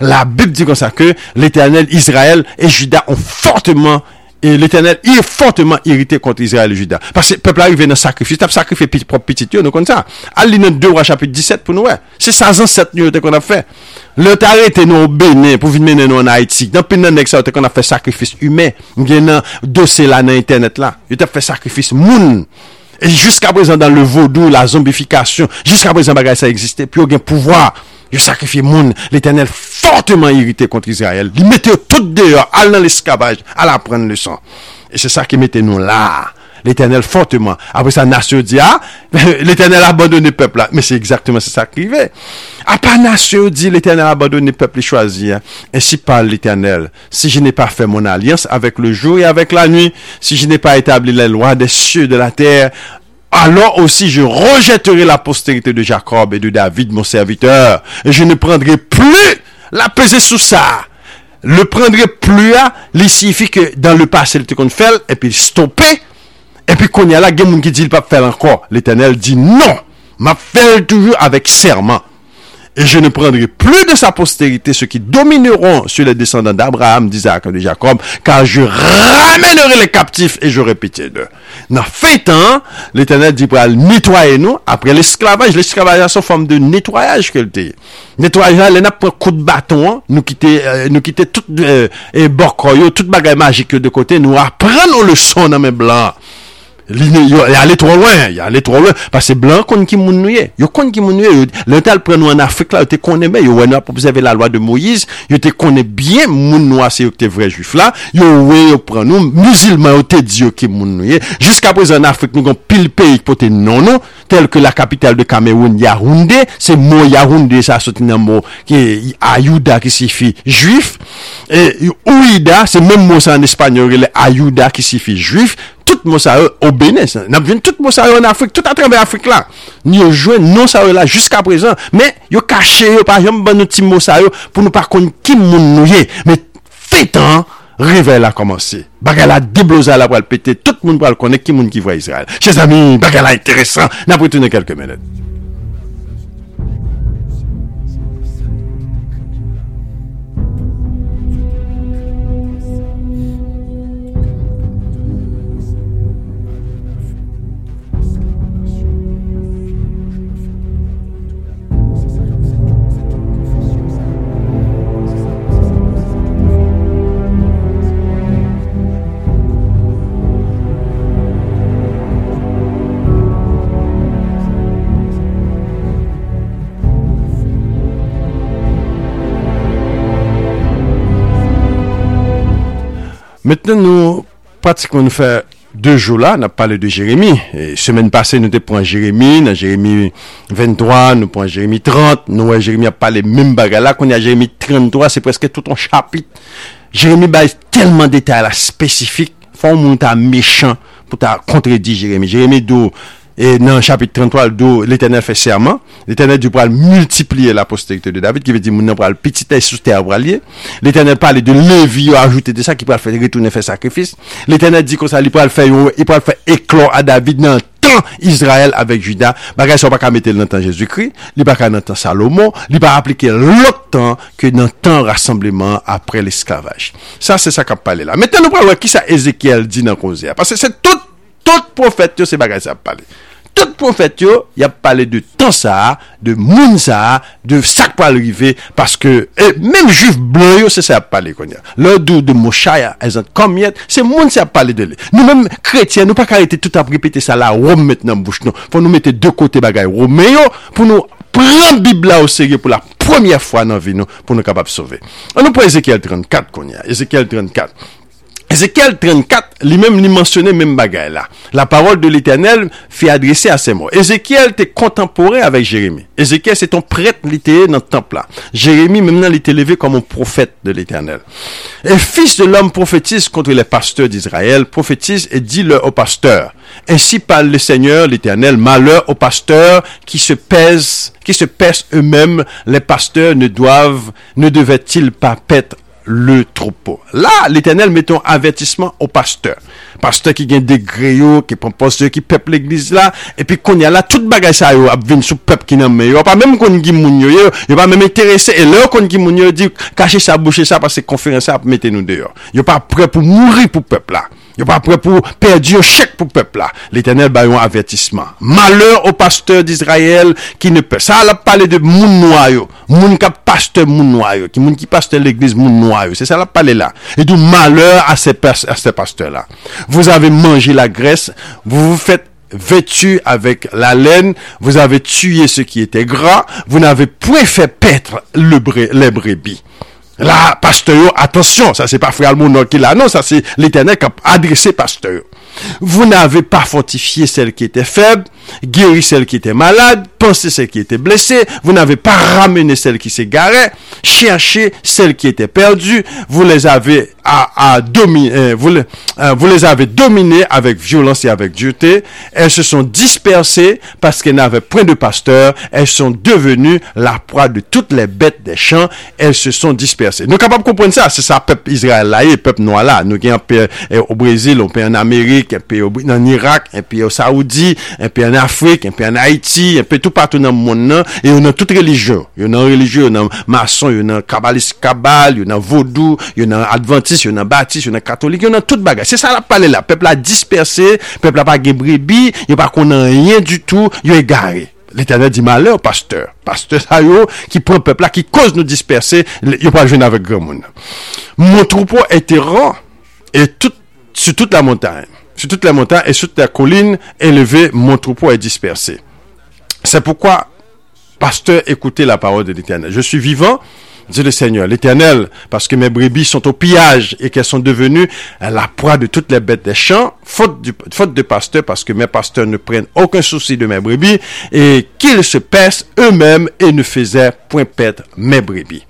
La Bible dit comme ça que l'éternel Israël et Judas ont fortement et l'Éternel est fortement irrité contre Israël et Judas. Parce que le peuple arrive dans le sacrifice, t'as sacrifié propre petit nous comme ça. Allez dans 2 chapitre 17 pour nous. ouais. C'est ça cette nuit qu'on a fait. Le arrêté nous au Bénin pour venir mener nous en Haïti. Dans le pays ça qu'on a fait sacrifice humain. Il y a un dossier là dans internet là. Il a fait sacrifice moun. Et jusqu'à présent dans le vaudou, la zombification, jusqu'à présent ça existait. Puis il y a un pouvoir Je sacrifie moun, l'Éternel fortement irrité contre Israël. Il mettait tout dehors, à dans l'esclavage, la prendre le sang. Et c'est ça qui mettait nous là. l'Éternel fortement. Après ça, nation dit, ah, l'Éternel a abandonné le peuple là. Mais c'est exactement ça qui arrivait. Après nation dit, l'Éternel a abandonné le peuple choisi. Hein. Ainsi parle l'Éternel. Si je n'ai pas fait mon alliance avec le jour et avec la nuit, si je n'ai pas établi les lois des cieux de la terre, alors aussi je rejetterai la postérité de Jacob et de David, mon serviteur, et je ne prendrai plus la pesée sous ça. Le prendrai plus à, les signifie que dans le passé, il était qu'on fait, et puis stopper, et puis qu'on y a là, il y a qui dit, il pas faire encore. L'éternel dit non, m'a fait toujours avec serment. Et je ne prendrai plus de sa postérité ceux qui domineront sur les descendants d'Abraham, d'Isaac et de Jacob, car je ramènerai les captifs et j'aurai pitié d'eux. Dans fait temps, l'Éternel dit pour nettoyer nous après l'esclavage. L'esclavage a son forme de nettoyage qu'elle dit. Nettoyage, elle n'a pas coup de bâton, nous quitter, euh, nous quitter tout, euh, et borcoyo, toute bagaille magique de côté, nous apprendre nos leçons dans mes blancs. Il e allé trop loin, e il allé trop loin. Parce que blanc compte qui moun nouye. Yo kon qui moun nouye. L'ental prend nous en Afrique là, yo te connaît bien, yo ouais pour observer la loi de Moïse, yo te connaît bien moun noir c'est te vrai juif là. Yo wè yo prend nous musulmans yo te dit qui moun nouye. Jusqu'à présent en Afrique nous avons pile pays pour te non non, tel que la capitale de Cameroun Yaoundé, c'est mot Yaoundé ça sorti dans mot qui Ayuda qui signifie juif et Ouida, c'est même mot ça en espagnol, Ayuda qui signifie juif. tout moun sa non yo au Benin, nan vin tout moun sa yo en Afrik, tout a trembe Afrik la. Ni yo jwen non sa yo la jusqu'a prezant, men yo kache yo pa jom ban nou ti moun sa yo pou nou par kon ki moun nou ye. Men fetan, réveil a commencé. Bagala a déblosé la le péter. Tout le monde va le connaître qui monde qui voit Israël. Chers amis, bagala intéressant. N'a pas quelques minutes. Mètnen nou pratik kon nou fè de jou la, nan pale de Jérémy. Semèn pase nou te pran Jérémy, nan Jérémy 23, nou pran Jérémy 30, nou wè Jérémy a pale mèm baga la, kon ya Jérémy 33, se preske tout an chapit. Jérémy baye telman detay la spesifik, fon moun ta mechant pou ta kontredi Jérémy. Jérémy do... et dans chapitre 33 d'où l'Éternel fait serment, l'Éternel dit pour multiplier la postérité de David qui veut dire mon pral petit tête sous terre bralier. L'Éternel parle de levier ajouter de ça qui pourra faire retourner faire sacrifice. L'Éternel dit comme ça il pourra faire il pourra faire éclore à David dans Israël avec Juda, bagay sont pas qu'à mettre dans temps Jésus-Christ, li pas qu'à dans temps Salomon, li pas appliquer longtemps que dans temps rassemblement après l'esclavage. Ça c'est ça qu'a parlé là. Maintenant nous parlons qui ça Ézéchiel dit dans cause parce que c'est tout tout prophète c'est bagay ça parler. tout prophète, il a parlé de temps ça, de moun ça, de sac pour arriver, parce que, et même juif blanc, c'est ça a parlé, qu'on Le doux de Moshaya, ils e ont combien, c'est moun ça a parlé de lui. Nous même chrétiens, nous pas arrêter tout à répéter ça là, Rome maintenant, bouche, non. Faut nous mettre deux côtés bagaille, Roméo, pour nous prendre Bible là au sérieux pour la première fois dans la vie, non, nous, pour nous capables de sauver. On nous prend Ézéchiel 34, qu'on Ézéchiel 34. Ézéchiel 34, lui-même lui mentionnait même bagaille là. La parole de l'Éternel fait adresser à ces mots. Ézéchiel était contemporain avec Jérémie. Ézéchiel c'est ton prêtre littéraire dans le temple là. Jérémie maintenant il était élevé comme un prophète de l'Éternel. Et fils de l'homme prophétise contre les pasteurs d'Israël, prophétise et dit leur aux pasteurs. Ainsi parle le Seigneur, l'Éternel, malheur aux pasteurs qui se pèsent, qui se pèsent eux-mêmes. Les pasteurs ne doivent, ne devaient-ils pas paître le troupeau. La, l'Eternel mette yon avertisman ou pasteur. Pasteur ki gen de greyo, ki pon pasteur, ki pep l'eglise la, epi konya la, tout bagay sa yo ap vin sou pep ki nan men. Yo pa menm kon gi moun yo, yo, yo pa menm interese, e lor kon gi moun yo di, kache sa, bouche sa, pase konferansa ap mette nou deyo. Yo pa pre pou mouri pou pep la. Yo pas prêt pour perdre chèque pour peuple là. L'Éternel ba un avertissement. Malheur au pasteur d'Israël qui ne peut. Ça a parlé de moun noir yo. Moun qui pasteur moun noir yo. Qui moun qui pasteur l'église moun noir C'est ça la parlé là. Et du malheur à ces, pasteurs là. Vous avez mangé la graisse. Vous vous faites vêtu avec la laine, vous avez tué ce qui était gras, vous n'avez point fait paître le les brebis. Là, pasteur, attention, ça c'est pas Frère Almono qui l'a, non, ça c'est l'éternel qui a adressé pasteur. Vous n'avez pas fortifié celle qui était faible, guéri celle qui était malade, pensé celle qui était blessée, vous n'avez pas ramené celle qui s'égarait, cherché celle qui était perdue, vous les avez à, à dominer, euh, vous, les, euh, vous les avez dominées avec violence et avec dureté. Elles se sont dispersées parce qu'elles n'avaient point de pasteur. Elles sont devenues la proie de toutes les bêtes des champs. Elles se sont dispersées. Nous sommes capables de comprendre ça. C'est ça, peuple Israël là, et peuple noir là. Nous un peu au Brésil, un peu en Amérique, Meksik, epi yo nan Irak, epi yo Saoudi, epi an Afrik, epi an Haiti, epi tout patou nan moun nan, e yo nan tout religion. Yo nan religion, yo nan mason, yo nan kabalist kabal, yo nan vodou, yo nan adventist, yo nan batist, yo nan katolik, yo nan tout bagay. Se sa la pale la, pepl la disperse, pepl la pa gebrebi, yo pa konan rien du tout, yo e gare. L'Eternel di malè ou pasteur. Pasteur sa yo ki pren pepla, ki koz nou disperse, yo pa jwen avèk gran moun. Mon troupeau etè ran, et tout, sur toute la montagne. Sur toute la montagne et sur toute la colline élevée, mon troupeau est dispersé. C'est pourquoi, pasteur, écoutez la parole de l'Éternel. Je suis vivant, dit le Seigneur, l'Éternel, parce que mes brebis sont au pillage et qu'elles sont devenues la proie de toutes les bêtes des champs, faute, de pasteurs, parce que mes pasteurs ne prennent aucun souci de mes brebis et qu'ils se pèsent eux-mêmes et ne faisaient point perdre mes brebis.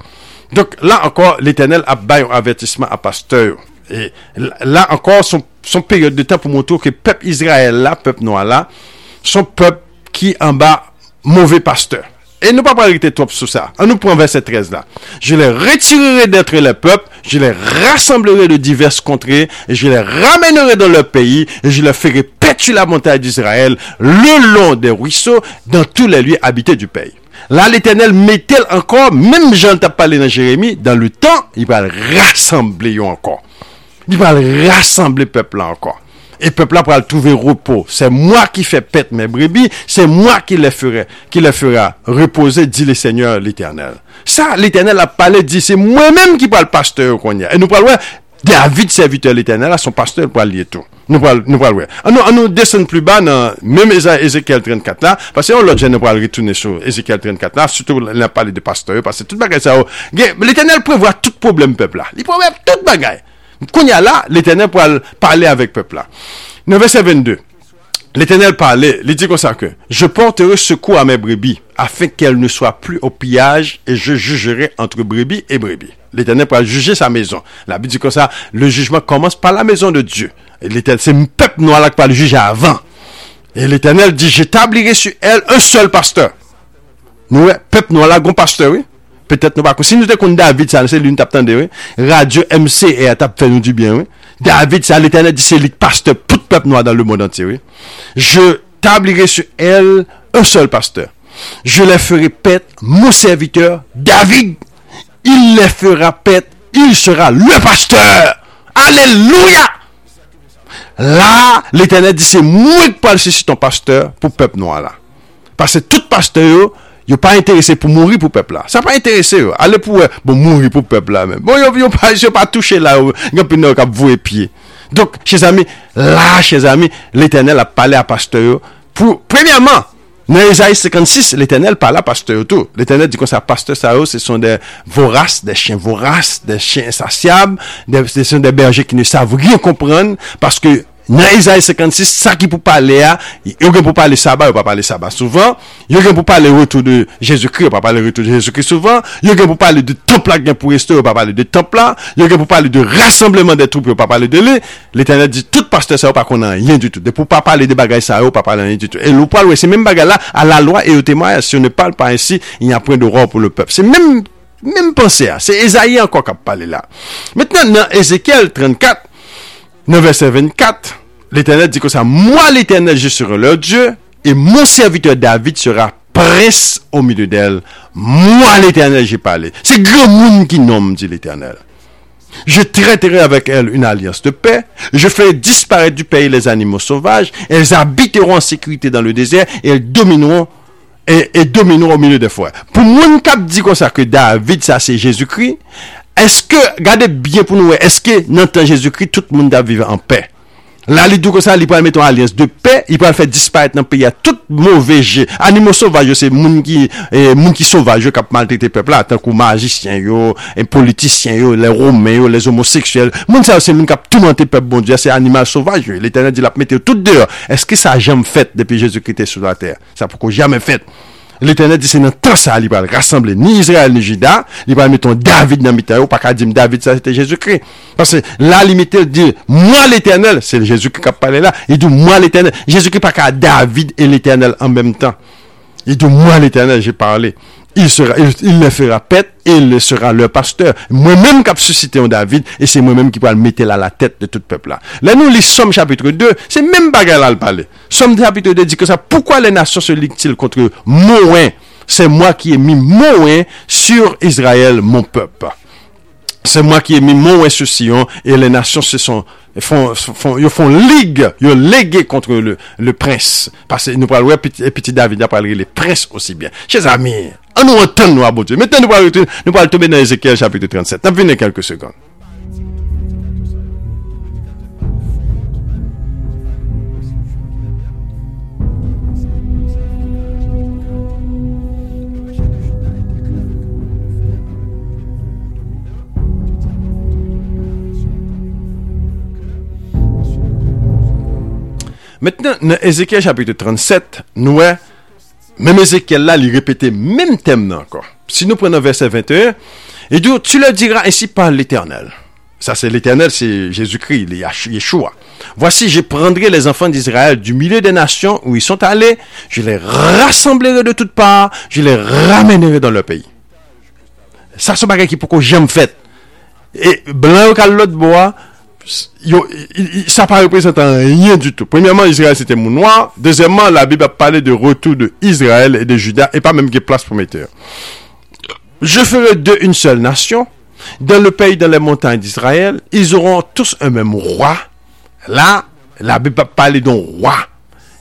Donc là encore, l'Éternel a baillé un avertissement à pasteur. Et là encore, son, son période de temps pour montrer que peuple Israël là, peuple noir là, son peuple qui en bas mauvais pasteur. Et nous pas arrêter trop sur ça. On nous prend verset 13 là. Je les retirerai d'être le peuple, je les rassemblerai de diverses contrées, et je les ramènerai dans leur pays, et je les ferai pétuer la montagne d'Israël, le long des ruisseaux, dans tous les lieux habités du pays. Là, l'Éternel met-elle encore, même Jean t'a parlé dans Jérémie, dans le temps, il va rassembler encore. li pral rassemble pepl la ankon. E pepl la pral touve repos. Se mwa ki fe pet me brebi, se mwa ki le fera repose, di le seigneur l'Eternel. Sa, l'Eternel ap pale di, se mwen menm ki pral pasteur kon ya. E nou pral wè, David serviteur l'Eternel a son pasteur pral liye tou. Nou pral, nou pral wè. An ah nou, an ah nou desen plus ba nan, mèm Ezekiel 34 la, pasè yon lot jen nou pral ritoune sou Ezekiel 34 la, soutou lè pale de pasteur, pasè tout bagay sa ou. Oh. L'Eternel prevoa tout problem pepl la. Li prevoa tout bagay. Il y là, l'Éternel pour parler avec peuple là. 9 verset 22. L'Éternel parlait, il dit comme ça que je porterai secours à mes brebis afin qu'elles ne soient plus au pillage et je jugerai entre brebis et brebis. L'Éternel pourra juger sa maison. La Bible dit comme ça, le jugement commence par la maison de Dieu. L'Éternel, c'est le peuple noir là qui parle le juger avant. Et l'Éternel dit, j'établirai sur elle un seul pasteur. Nous, peuple noir là, un pasteur. peut-être nous pas si nous qu'on David ça c'est l'une tape tendez oui. Radio MCR tape fait nous du bien oui. David ça l'Éternel dit c'est le pasteur tout peuple noir dans le monde entier oui. Je tablirai sur elle un seul pasteur. Je les ferai paître mon serviteur David. Il les fera paître il sera le pasteur. Alléluia! Là l'Éternel dit c'est moi qui parle sur ton pasteur pour peuple noir là. Parce que tout pasteur Yo pa interese pou mouri pou pepla. Sa pa interese yo. Ale pou eh, bon, mouri pou pepla men. Bon, yo, yo, pa, yo pa touche la yo. Yo pi nou kap vou e pie. Donk, che zami, la che zami, l'Eternel ap pale a paste yo. Pou, premiyaman, nan Ezaïe 56, l'Eternel pale a paste yo tou. L'Eternel di kon sa paste sa yo, se son de voras, de chen voras, de chen insasyab, se son de berje ki ne sav rien kompran, paske Nan Isaïe 56, sa ki pou pale ya, yo gen pou pale Saba, yo pa pale Saba souvan, yo gen pou pale retou de Jésus-Christ, yo pa pale retou de Jésus-Christ souvan, yo gen pou pale de temple la gen pou reste, yo pa pale de temple la, yo gen pou pale de rassemblement de troupe, yo pa pale de li, l'Eternel di, tout pasteur sa yo pa konan yen du tout, de pou pa pale de bagay sa yo, pa pale yen du tout, et lou pale wè, se men bagay la, a la loi et au témoignage, si on ne parle pas ainsi, il n'y a point d'aurore pour le peuple, se men, men pensé, se Isaïe anko kap pale la. Maintenant, nan Ezekiel 34, 9 verset 24, l'Éternel dit que ça, moi l'Éternel, je serai leur Dieu, et mon serviteur David sera prince au milieu d'elle. Moi l'Éternel, j'ai parlé. C'est grand monde qui nomme, dit l'Éternel. Je traiterai avec elle une alliance de paix. Je ferai disparaître du pays les animaux sauvages. Elles habiteront en sécurité dans le désert et elles domineront et, domineront au milieu des forêts. Pour mon cap dit comme ça que David, ça c'est Jésus-Christ. eske, gade byen pou nou we, eske nan tan Jezoukri, tout moun da vive an pe. La li dou kon sa, li pou al meton alians de pe, li pou al fè disparèt nan pe, ya tout mouveje, animo sovaj yo, se moun ki, eh, moun ki sovaj yo kap maltrete pepla, tan kou magicien yo, politisyen yo, le romè yo, les homoseksuel, moun sa yo se moun kap toumante pep bon diya, se animal sovaj yo, l'Eternel di la pou mette yo tout deyo. Eske sa jam fèt depi Jezoukri te sou la ter? Sa pou kon jam fèt. L'Eternel di se nan tan sa li pral rassemble ni Israel ni Jida, li pral meton David nan mitayou, pa ka dim David sa se te Jésus-Christ. Parce la limite di, moi l'Eternel, se Jésus-Christ kap pale la, il di moi l'Eternel, Jésus-Christ pa ka David et l'Eternel en même temps. Il di moi l'Eternel, j'ai parlé. Il le fera pète et il sera leur pasteur. Moi-même qui suscité en David et c'est moi-même qui peux le mettre là à la tête de tout peuple là. Là, nous, les Somme chapitre 2, c'est même bagarre là le parler. Somme chapitre 2 dit que ça, pourquoi les nations se liguent-ils contre Moïn? C'est moi qui ai mis Moïn sur Israël, mon peuple. C'est moi qui ai mis Moïn sur Sion et les nations se sont font, font, ils font ligue, ils légué contre le, le prince. Parce que nous parlons, petit, petit David a parlé les princes aussi bien. Chers amis, on nous entend, nous, à bon. Maintenant, nous parlons tomber dans Ézéchiel chapitre 37. Nous venez quelques secondes. Maintenant, dans Ézéchiel chapitre 37, nous même Ézéchiel là, il répétait même thème encore. Si nous prenons verset 21, il dit, tu le diras ainsi par l'Éternel. Ça, c'est l'Éternel, c'est Jésus-Christ, Yeshua. Voici, je prendrai les enfants d'Israël du milieu des nations où ils sont allés, je les rassemblerai de toutes parts, je les ramènerai dans leur pays. Ça, c'est ce qui pourquoi j'aime fait. Et blanc au l'autre bois, ça ne représente rien du tout. Premièrement, Israël c'était mon noir. Deuxièmement, la Bible a parlé de retour de Israël et de Juda et pas même de place prometteur. Je ferai d'eux une seule nation. Dans le pays, dans les montagnes d'Israël, ils auront tous un même roi. Là, la Bible a parlé d'un roi.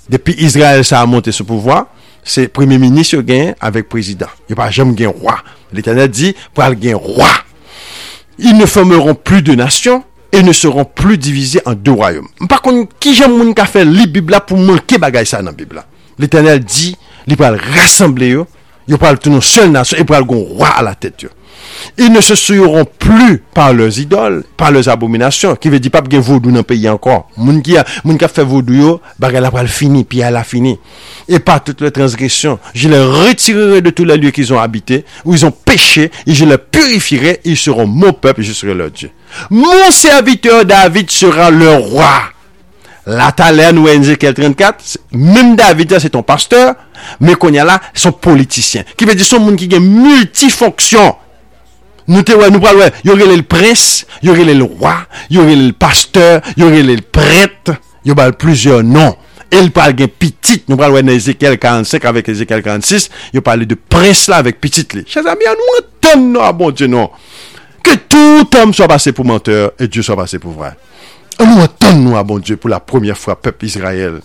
Depuis Israël, ça a monté ce pouvoir. C'est premier ministre gain avec président. Il n'y a pas jamais un roi. L'Éternel dit, pour un roi. Ils ne formeront plus de nations et ne seront plus divisés en deux royaumes. Par contre, qui j'aime mon café li Bibla pour manquer bagaille ça dans Bibla. L'Éternel dit, il va rassembler eux, il va tout une seule nation et il va un roi à la tête Ils ne se souilleront plus par leurs idoles, par leurs abominations, qui veut dire pas que vaudou dans le pays encore. Moun qui a, moun qui a fait vaudou bagay la fini, puis elle a fini. Et par toutes les transgressions, je les retirerai de tous les lieux qu'ils ont habités, où ils ont péché, et je les purifierai, ils seront mon peuple, et je serai leur Dieu. Mon serviteur David sera le roi. La talerne ou Ezekiel 34, même David, c'est ton pasteur, mais qu'on y a là, son politicien. Qui veut dire son monde qui a multifonction. Nous te nous parlons, il y aurait le prince, y aurait le roi, y aurait le pasteur, y aurait le prêtre, y aurait plusieurs noms. Et il parle de petit, nous parlons dans Ézéchiel 45 avec Ézéchiel 46, il parle de prince là avec petit. Chers amis, nous entendons, ah bon Dieu, non. Que tout homme soit passé pour menteur et Dieu soit passé pour vrai. Nous entendons, ah bon Dieu, pour la première fois, peuple Israël.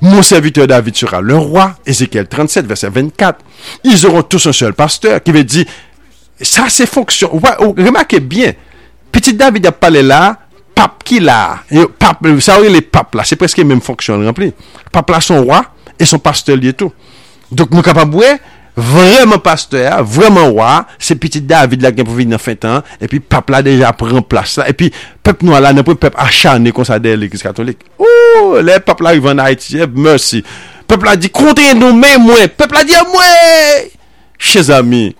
Mon serviteur David sera le roi. Ézéchiel 37, verset 24. Ils auront tous un seul pasteur qui veut dire Sa se fonksyon. Remakè bien. Petit David ap pale la, pap ki la. Pap, sa ou e le pap la. Se preske menm fonksyon rempli. Pap la son roi, e son pasteur liye tou. Dok mou kapab wè, Vreman pasteur, vreman wwa Se piti David la gen pou vin nan fin tan E pi pap la deja pren plas la E pi pep nou ala nan pou pep achane Konsadeye l'Eglise Katolik Ou, le pep la rivan Haiti, eh, mersi Pep la di konten nou men mwen Pep la di a ah, mwen Che zami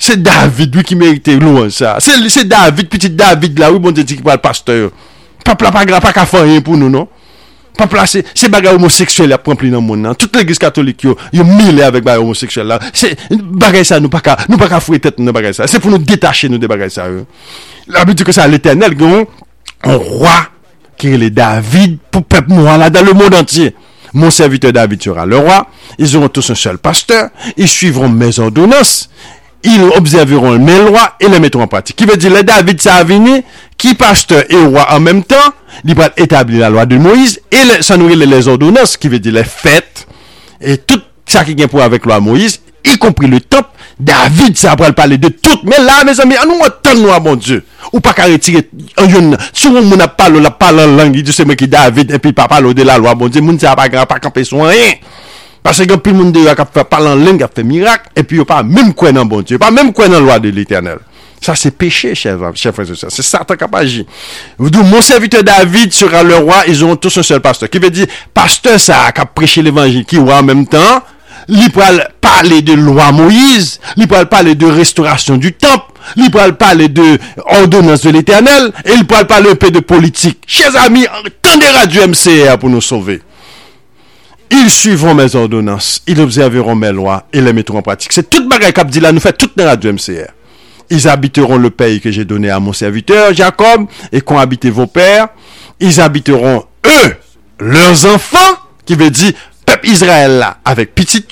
Se David wè ki merite louan sa. Se David, piti David la wè bon te di ki pal pasteur. Papla pa gra pa ka fanyen pou nou non. Papla se, se bagay homoseksuel ap pranpli nan moun nan. Tout l'eglis katolik yo, yo mile avèk bagay homoseksuel la. Se bagay sa nou pa ka, nou pa ka fwe tèt nou bagay sa. Se pou nou detache nou de bagay sa yo. La bi di ke sa l'Eternel gwen, an roi ki le David pou pep mou ala dan le moun antye. Mon serviteur David sera le roi. Ils auront tous un seul pasteur. Ils suivront mes ordonnances. ils observeront mes lois et les mettront en pratique. Qui veut dire, les David Savini, qui pasteur et roi en même temps, il va établir la loi de Moïse et les, ça nourrit les ordonnances, qui veut dire les fêtes et tout ça qui vient pour avec loi Moïse, y compris le temple. David, ça va parler de tout. Mais là, mes amis, nous attendons à mon Dieu. Ou pas qu'à retirer un yon. Si on n'a pas la parle en langue, il dit c'est moi qui David, et puis pas parler de la loi, mon Dieu, mon Dieu, pas, grand, pas camper sur rien. Parce que plus le monde a fait parler en langue, a fait miracle, et puis il pas même quoi dans bon Dieu, pas même quoi dans la loi de l'éternel. Ça, c'est péché, chers frères et sœurs. C'est Satan qui a agi. Mon serviteur David sera le roi, ils ont tous un seul pasteur. Qui veut dire, pasteur, ça, qui a prêché l'évangile, qui roi en même temps, il peut parler de loi Moïse, il peut parler de restauration du temple, il peut parler de ordonnance de l'éternel, et il peut parler un peu de politique. Chers amis, attendez du MCR pour nous sauver. Ils suivront mes ordonnances, ils observeront mes lois et les mettront en pratique. C'est toute bagaille qu'a dit là, nous fait toute la radio MCR. Ils habiteront le pays que j'ai donné à mon serviteur Jacob et qu'ont habité vos pères. Ils habiteront eux, leurs enfants, qui veut dire peuple Israël là, avec petit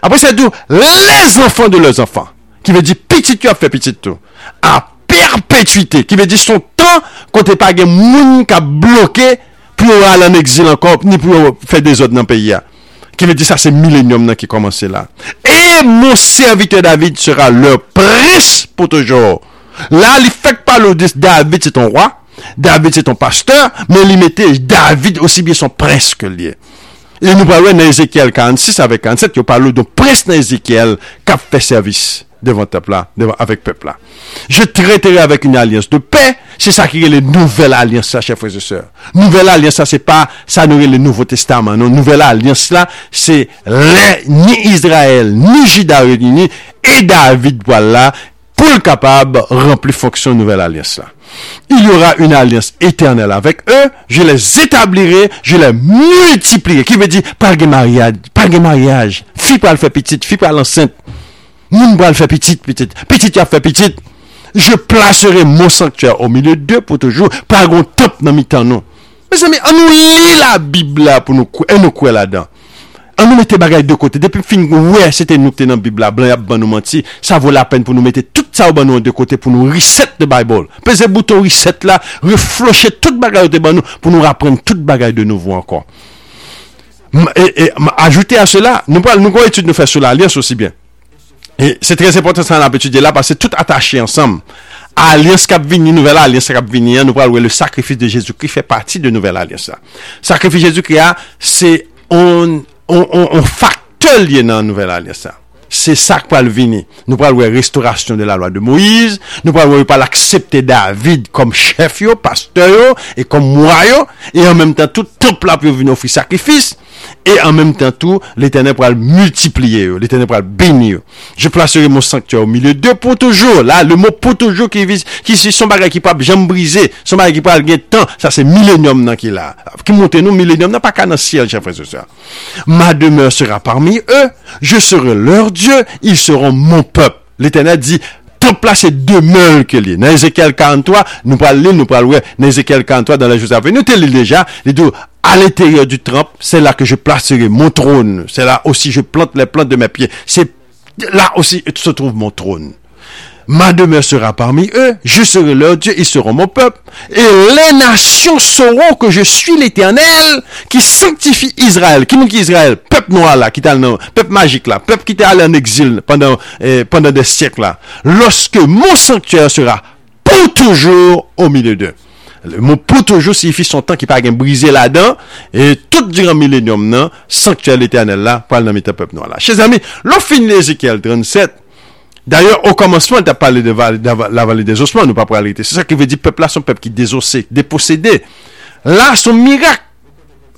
Après, c'est tout, les enfants de leurs enfants, qui veut dire petit a fait petit tout. À perpétuité, qui veut dire son temps, quand t'es pas moun qui a bloqué pou yo al an exil ankon, ni pou yo fè de zot nan peyi ya. Ki ve di sa se millenium nan ki komanse la. E mon servite David sera le pres pou toujou. La li fèk pa lodis, David se ton roi, David se ton pasteur, men li mette David osi bie son pres ke liye. E nou palwe nan Ezekiel 46 avè 47, yo palwe don pres nan Ezekiel kap fè servis. Devant peuple là, devant, avec peuple là. Je traiterai avec une alliance de paix. C'est ça qui est la nouvelle alliance, ça, chers frères et sœurs. Nouvelle alliance, ça, c'est pas, ça nourrit le Nouveau Testament. Non, nouvelle alliance là, c'est ni Israël, ni Juda réunis, et David, voilà, pour le capable, remplir fonction nouvelle alliance là. Il y aura une alliance éternelle avec eux. Je les établirai, je les multiplierai. Qui veut dire, pas de mariage, pas de mariage. Fille pas le faire petite, fille pas l'enceinte. Moun bral fait petite, petite, petite a fait petite. Je placerai mon sanctuaire au milieu d'eux pour toujours, par contre, top dans mi temps, non. Mes amis, on nous lit la Bible là pour nous, et nous quoi là-dedans. On nous mette bagaille de côté. Depuis fin, ouais, c'était nous dans la Bible là, blanc, ban nous menti. Ça vaut la peine pour nous mettre tout ça au ban nous de côté pour nous reset de Bible. Pesez bouton reset là, reflocher toute bagaille de ban nous pour nous apprendre toute bagaille de nouveau encore. Et, et ajouter à cela, nous, nous, nous, étude nous faire sur l'alliance aussi bien. Et c'est très important ça la petite là parce que tout attaché ensemble. Alliance cap vini, nouvelle alliance cap vini, nous parlons le sacrifice de Jésus-Christ fait partie de nouvelle alliance. Sacrifice Jésus-Christ c'est on, on, on, on facteur lié dans nouvelle alliance. c'est ça qui va venir. Nous parlons de la restauration de la loi de Moïse, nous parlons de l'accepter David comme chef, yo, pasteur, et comme moi, et en même temps, tout peuple là pour venir offrir sacrifice, et en même temps, tout, l'éternel pourra le multiplier, l'éternel pourra le bénir. Je placerai mon sanctuaire au milieu d'eux pour toujours. Là, le mot pour toujours qui vise, qui c'est son bagage qui peut jamais briser, son bagage qui peut gagner temps, ça c'est millénium qui est là. Qui monte nous, millénium, n'a pas qu'à dans le ciel, chers frères et sœurs. Ma demeure sera parmi eux, je serai leur Dieu, ils seront mon peuple. L'éternel dit, temple là, c'est demeure que est. Dans Ézéchiel 43, nous parlons, nous parlons, dans Ézéchiel 43, dans la journée à venir, nous déjà, les deux, à l'intérieur du temple, c'est là que je placerai mon trône. C'est là aussi je plante les plantes de mes pieds. C'est là aussi se trouve mon trône. Ma demeure sera parmi eux, je serai leur Dieu, ils seront mon peuple. Et les nations sauront que je suis l'Éternel qui sanctifie Israël. Qui nous Israël? Peuple noir là, qui est peuple magique là, peuple qui était allé en exil pendant, eh, pendant des siècles là. Lorsque mon sanctuaire sera pour toujours au milieu d'eux. Le mot pour toujours signifie son temps qui pas brisé là-dedans. Et tout durant millénium, non, sanctuaire l'éternel là, pour le peuple noir là. Chers amis, l'on finit Ézéchiel 37. D'ailleurs, au commencement, tu as parlé de, val, de, la vallée des ossements, nous pas pour réalité. C'est ça qui veut dire peuple là, son peuple qui désossé, dépossédé. Là, son miracle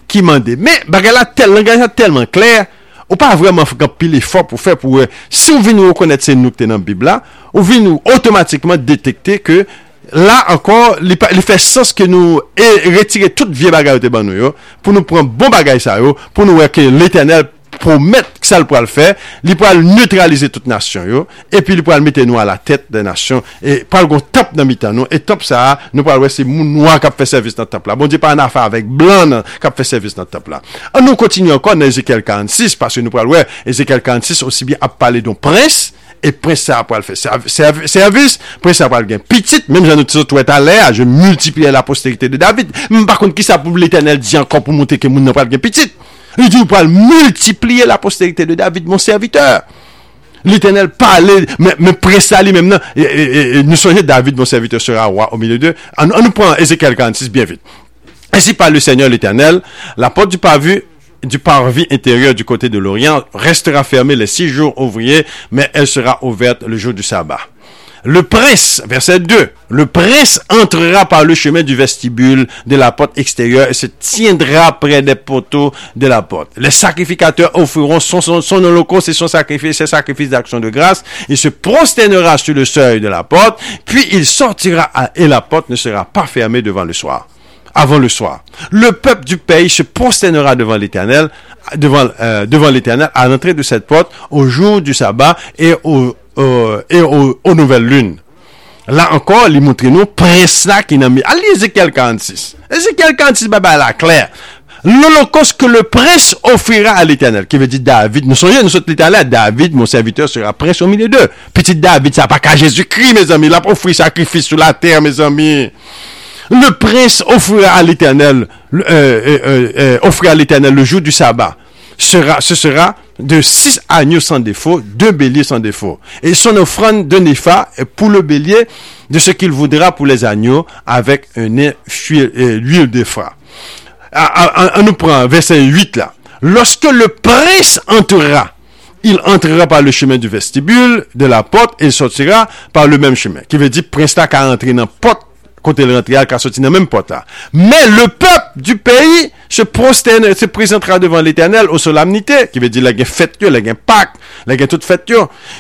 qui m'a dit. Mais, bagala, tel langage tellement clair, ou pas vraiment faire pile effort pour faire pour, euh, si on vient nous reconnaître c'est nous qui dans la Bible là, on vient nous automatiquement détecter que là encore, il fait sens que nous retirer toute vieille bagaille de nous, pour nous prendre bon bagaille ça, pour nous voir que l'éternel promette sa l pou al fè, li pou al neutralize tout nasyon yo, epi li pou al mette nou a la tèt de nasyon, e pal gon top nan mitan nou, e top sa, nou pou al wè se moun noua kap fè servis nan top la. Bon, di pa an afa avèk blan nan kap fè servis nan top la. An nou kontinu ankon nan Ezekiel 46, paske nou pou al wè Ezekiel 46 osi bi ap pale don prens, e prens sa pou al fè servis, prens sa pou al gen pitit, mèm jan nou tisot wè talè, a je multipliè la posterite de David, mèm par kont ki sa pou l'Eternel di ankon pou monte ke moun nan pou al gen pitit. Il dit pour multiplier la postérité de David mon serviteur L'Éternel parlait, mais, mais pressa lui-même. Et, nous soyons David, mon serviteur, sera roi au milieu d'eux. On, nous prend Ézéchiel 46 bien vite. Ainsi par le Seigneur l'Éternel, la porte du parvis du parvis intérieur du côté de l'Orient restera fermée les six jours ouvriers, mais elle sera ouverte le jour du sabbat. Le prince, verset 2, le prince entrera par le chemin du vestibule de la porte extérieure et se tiendra près des poteaux de la porte. Les sacrificateurs offriront son, son, holocauste et son sacrifice, ses sacrifices d'action de grâce. Il se prosternera sur le seuil de la porte, puis il sortira et la porte ne sera pas fermée devant le soir avant le soir. Le peuple du pays se prosternera devant l'Éternel, devant, euh, devant l'Éternel à l'entrée de cette porte au jour du sabbat et au, euh, et aux, nouvelles lunes. Là encore, il montre nous prince là qui n'a mis. Allez, Ézéchiel 46. Ézéchiel 46, bah, bah, là, clair. L'holocauste que le prince offrira à l'éternel, qui veut dire David? Nous sommes, nous sommes l'éternel. David, mon serviteur, sera prince au milieu d'eux. Petit David, ça n'a pas qu'à Jésus-Christ, mes amis. Il a offrir sacrifice sur la terre, mes amis. Le prince offrira à l'éternel, euh, euh, euh, offrira à l'éternel le jour du sabbat. Sera, ce sera de six agneaux sans défaut, deux béliers sans défaut. Et son offrande de Nepha pour le bélier de ce qu'il voudra pour les agneaux avec une huile d'Ephra. Ah, ah, on nous prend verset 8 là. Lorsque le prince entrera, il entrera par le chemin du vestibule de la porte et sortira par le même chemin. Qui veut dire, prince là qui a entré dans la porte côté le dans même porte. Mais le peuple du pays se prosterne, se présentera devant l'éternel aux solamnités, qui veut dire la fête, la Pâques, la toute fête.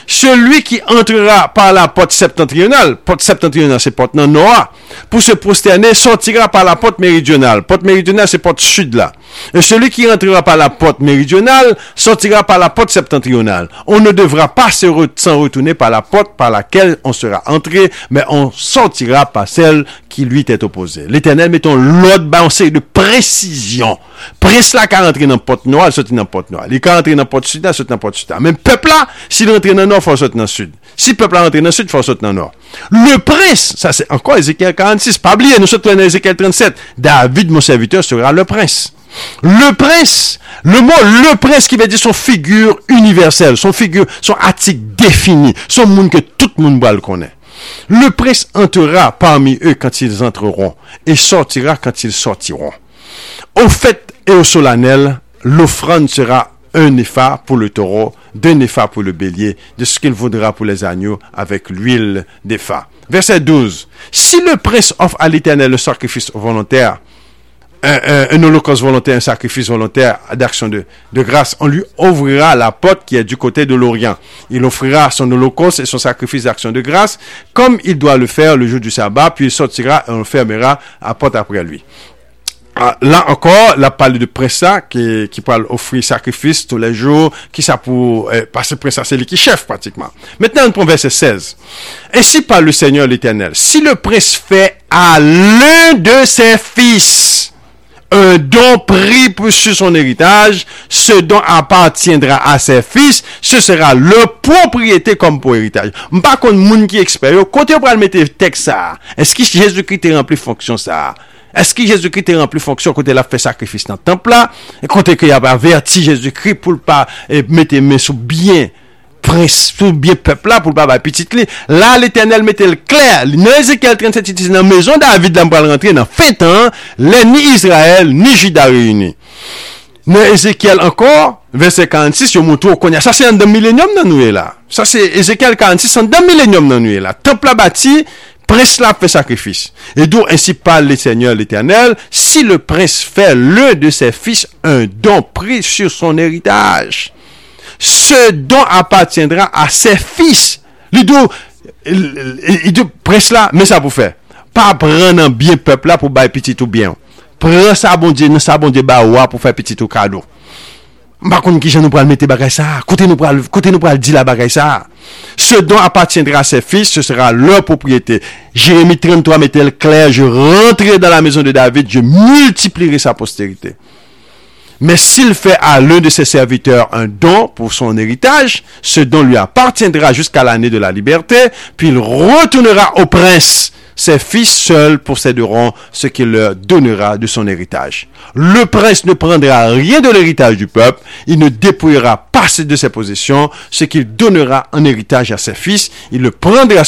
Celui qui entrera par la porte septentrionale, porte septentrionale c'est porte non Noah, pour se prosterner sortira par la porte méridionale. Porte méridionale c'est porte sud là. Et celui qui entrera par la porte méridionale sortira par la porte septentrionale. On ne devra pas s'en retourner par la porte par laquelle on sera entré, mais on sortira par celle qui lui est opposée. L'Éternel mettons l'autre balancé de précision. Prince là qui rentré dans la porte noire, sorti dans la porte noire. Il qui rentré dans la porte sud, sorti dans la porte sud. Même peuple là, s'il rentre dans le nord, faut sortir dans le sud. Si le peuple là rentre dans le sud, faut sortir dans le nord. Le prince, ça c'est encore Ézéchiel 46, pas oublier, nous sommes dans Ézéchiel 37. David, mon serviteur, sera le prince. Le prince, le mot le prince qui veut dire son figure universelle, son figure, son attique défini, son monde que tout le monde le connaît. Le prince entrera parmi eux quand ils entreront et sortira quand ils sortiront. Au fait et au solennel, l'offrande sera un épha pour le taureau, deux épha pour le bélier, de ce qu'il voudra pour les agneaux avec l'huile d'épha. Verset 12. Si le prince offre à l'éternel le sacrifice volontaire, un, holocauste volontaire, un sacrifice volontaire d'action de, de grâce, on lui ouvrira la porte qui est du côté de l'Orient. Il offrira son holocauste et son sacrifice d'action de grâce, comme il doit le faire le jour du sabbat, puis il sortira et on fermera la porte après lui. Ah, là encore, la parle de Pressa qui, qui parle offrir sacrifice tous les jours, qui ça pour, parce que Pressa c'est lui qui chef pratiquement. Maintenant, on prend verset 16. Ainsi parle le Seigneur l'Éternel. Si le prince fait à l'un de ses fils, un don pris sur son héritage. Ce don appartiendra à ses fils. Ce sera leur propriété comme pour héritage. Par contre, moun qui expérimente, côté on le mettre texte ça. Est-ce que Jésus-Christ est rempli fonction ça? Eski Jezoukrit te rempli fonksyon kote la fe sakrifis nan temple la? E kote ke y ap averti Jezoukrit pou l pa eh, mette men sou byen tout bien peuple là pour pas petite clé. Là, l'éternel mettait le clair. Ézéchiel 37, il dit, dans maison David, là, pour rentrer dans fin temps, les ni Israël, ni Juda réunis. Dans Ézéchiel encore, verset 46, il montre qu'on a, ça c'est un deux millénium dans nous là. Ça c'est Ézéchiel 46, c'est un deux millénium dans nous là. Temple bâti, prince là fait sacrifice. Et d'où ainsi parle le Seigneur l'Éternel, si le prince fait l'un de ses fils un don pris sur son héritage ce don appartiendra à ses fils. Li dou, li dou, pres la, men sa pou fè. Pa pren nan bien pep la pou bay pitit ou bien. Pren sa bon diye, nan sa bon diye ba wap pou fè pitit ou kado. Mpa kon ki jan nou pral mette bagay sa, kote nou pral, kote nou pral di la bagay sa. Ce don appartiendra à ses fils, ce sera leur propriété. Jérémie 33 mette el clair, je rentrerai dans la maison de David, je multiplierai sa postérité. Mais s'il fait à l'un de ses serviteurs un don pour son héritage, ce don lui appartiendra jusqu'à l'année de la liberté, puis il retournera au prince. Ses fils seuls posséderont ce qu'il leur donnera de son héritage. Le prince ne prendra rien de l'héritage du peuple, il ne dépouillera passer de ses possessions, ce qu'il donnera en héritage à ses fils. Il le prendra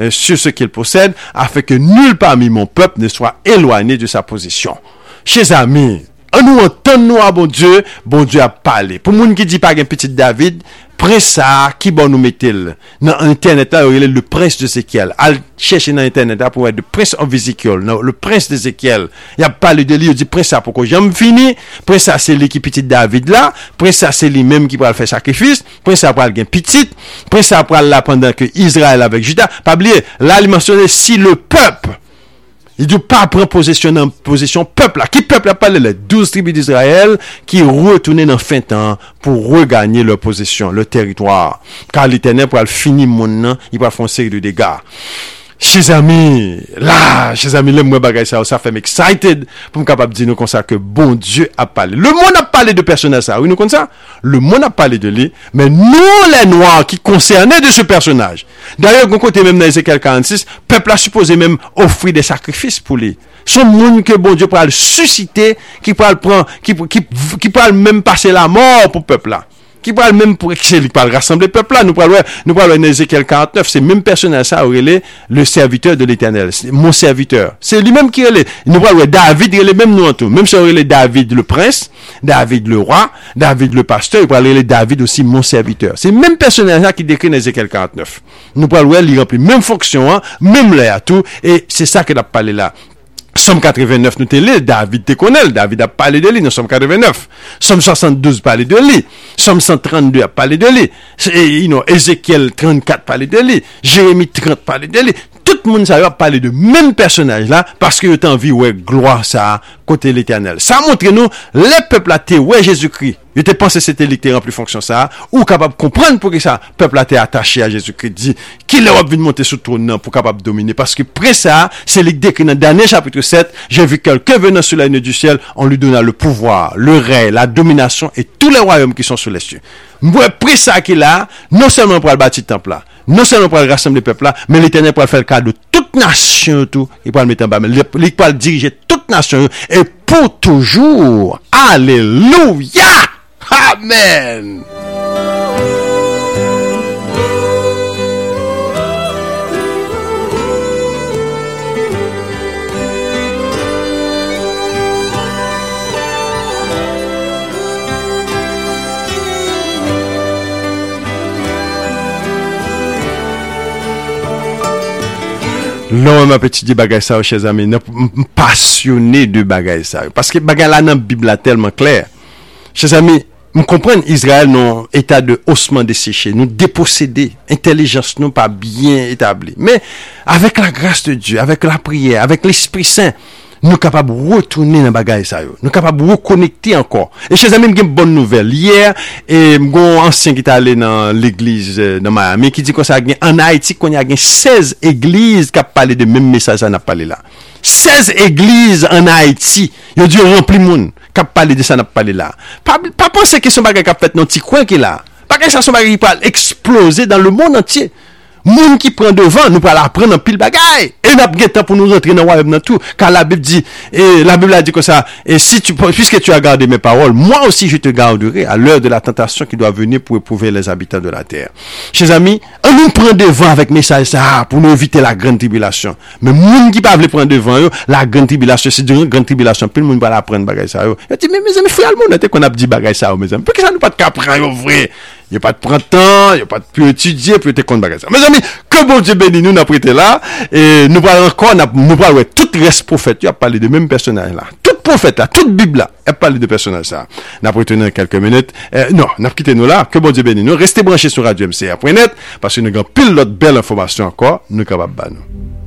euh, sur ce qu'il possède, afin que nul parmi mon peuple ne soit éloigné de sa position. Chers amis, An nou an ton nou a bon Diyo, bon Diyo a pale. Pou moun ki di pa gen petit David, pres sa ki bon nou metel. Nan internet la, ou yele le pres de Zekiel. Al chèche nan internet la pou wè de pres an Ezekiel. Nan le pres de Zekiel. Ya pale de li, ou di pres sa pou ko jom fini. Pres sa se li ki petit David la. Pres sa se li menm ki pral fè sakrifis. Pres sa pral gen petit. Pres sa pral la pandan ke Israel avèk Juda. Pabliye, la li mensyonè si le pep. Il ne pas prendre possession dans possession peuple là. Qui peuple a parlé les 12 tribus d'Israël qui retournaient dans fin temps pour regagner leur possession, leur territoire. Car l'Éternel pour finir mon nom, il va faire une série de dégâts. Chez ami, la, chez ami, lè mwen bagay sa ou, sa fèm excited pou m kapap di nou kon sa ke bon Diyo ap pale. Le moun ap pale de personaj sa, ou nou kon sa? Le moun ap pale de li, men nou lè noir ki konsernè de se personaj. Darye, kon kote mèm nan Ezekiel 46, pepl a suppose mèm ofri de sakrifis pou li. Son moun ke bon Diyo pral susite, ki pral mèm pase la mor pou pepl la. Ki pral mèm pou ekse li pral rassemble pepla. Nou pral wè, nou pral wè nè Ezekiel 49. Se mèm personel sa ou relè le serviteur de l'Eternel. Mon serviteur. Se li mèm ki relè. Nou pral wè David relè mèm nou an tou. Mèm se relè David le prince, David le roi, David le pasteur. Pral relè David osi mon serviteur. Se mèm personel sa ki dekri nè Ezekiel 49. Nou pral wè li rempli mèm fonksyon an, mèm lè a tou. Et se sa ke la pale la. Somme 89 nou te li, David te konel, David a pale de li nan Somme 89. Somme 72 pale de li, Somme 132 a pale de li, Ezekiel 34 pale de li, Jeremie 30 pale de li. Tout sa yo ap pale de men personaj la Paske yo tan vi we gloa sa Kote l'Eternel Sa montre nou le pepl la te we Jezoukri Yo te pense se te lik te rempli fonksyon sa Ou kapab komprende pou ki sa Pepl la te atache a Jezoukri Di ki le wap vin monte sou tron nan pou kapab domine Paske pre sa Se lik dekri nan dane chapitre 7 Je vi kelke venan sou la ine du ciel On li dona le pouvoir, le rey, la dominasyon Et tout le royom ki son sou les cieux. Mwen pre sa ki la Non seman pou al bati temple la non seulement pour rassembler le peuple là, mais l'éternel pour faire le cadeau de toute nation tout, il pour le mettre en bas, mais il pour diriger toute nation et pour toujours. Alléluia! Amen! Non, mwen peti di bagay sa ou chèz ame, mwen pasyonè de bagay sa ou. Paske bagay la nan Bibla telman kler. Chèz ame, mwen kompren Israel nou etat de osman de seche, nou deposede, intelijans nou pa bien etabli. Men, avèk la grase de Diyo, avèk la priye, avèk l'Esprit Saint, nous capables de retourner dans bagaille ça nous capables de reconnecter encore. Et chez amis une bonne nouvelle. Hier et mon ancien qui est allé dans l'église euh, dans Miami qui dit qu'on ça en Haïti qu'on y a 16 églises qui parlé de même message ça n'a parlé là 16 églises en Haïti ils ont dû remplir monde qui parlé de ça n'a parlé là pas pas penser que son bagage qui fait dans petit coin qui là bagage ça son bagage qui parle exploser dans le monde entier. Moun ki pren devan, nou pral apren an pil bagay. E nap gen tan pou nou rentre nan wayem nan tou. Kan la Bib di, e, la Bib la di kon sa, e si tu, puisque tu a gardé mes paroles, moi aussi je te garderai à l'heure de la tentation qui doit venir pour éprouver les habitants de la terre. Chers amis, an nou pren devan avèk mesaj sa, pou nou evite la gran tribulation. Men moun ki pa vle pren devan yo, la gran tribulation, si diyon gran tribulation, pil moun pral apren bagay sa yo. Yo ti, men mes amis, fwe al moun, ate kon ap di bagay sa yo, mes amis. Pou ki sa nou pat kapran yo vre? Il n'y a pas de printemps, il n'y a pas de plus étudier, plus te compte bagage. Mes amis, que bon Dieu bénit nous, nous prêté là, et nous parlons encore, nous parlons, tout reste prophète, il a parlé des mêmes personnages là. Tout prophète là, toute Bible là, elle parle de personnages ça. N'a pas quelques minutes. Euh, non, n'a pas quitté nous là, que bon Dieu bénit nous. Restez branchés sur radio MCR.net, parce que nous avons pile d'autres belles informations encore, nous capables nous.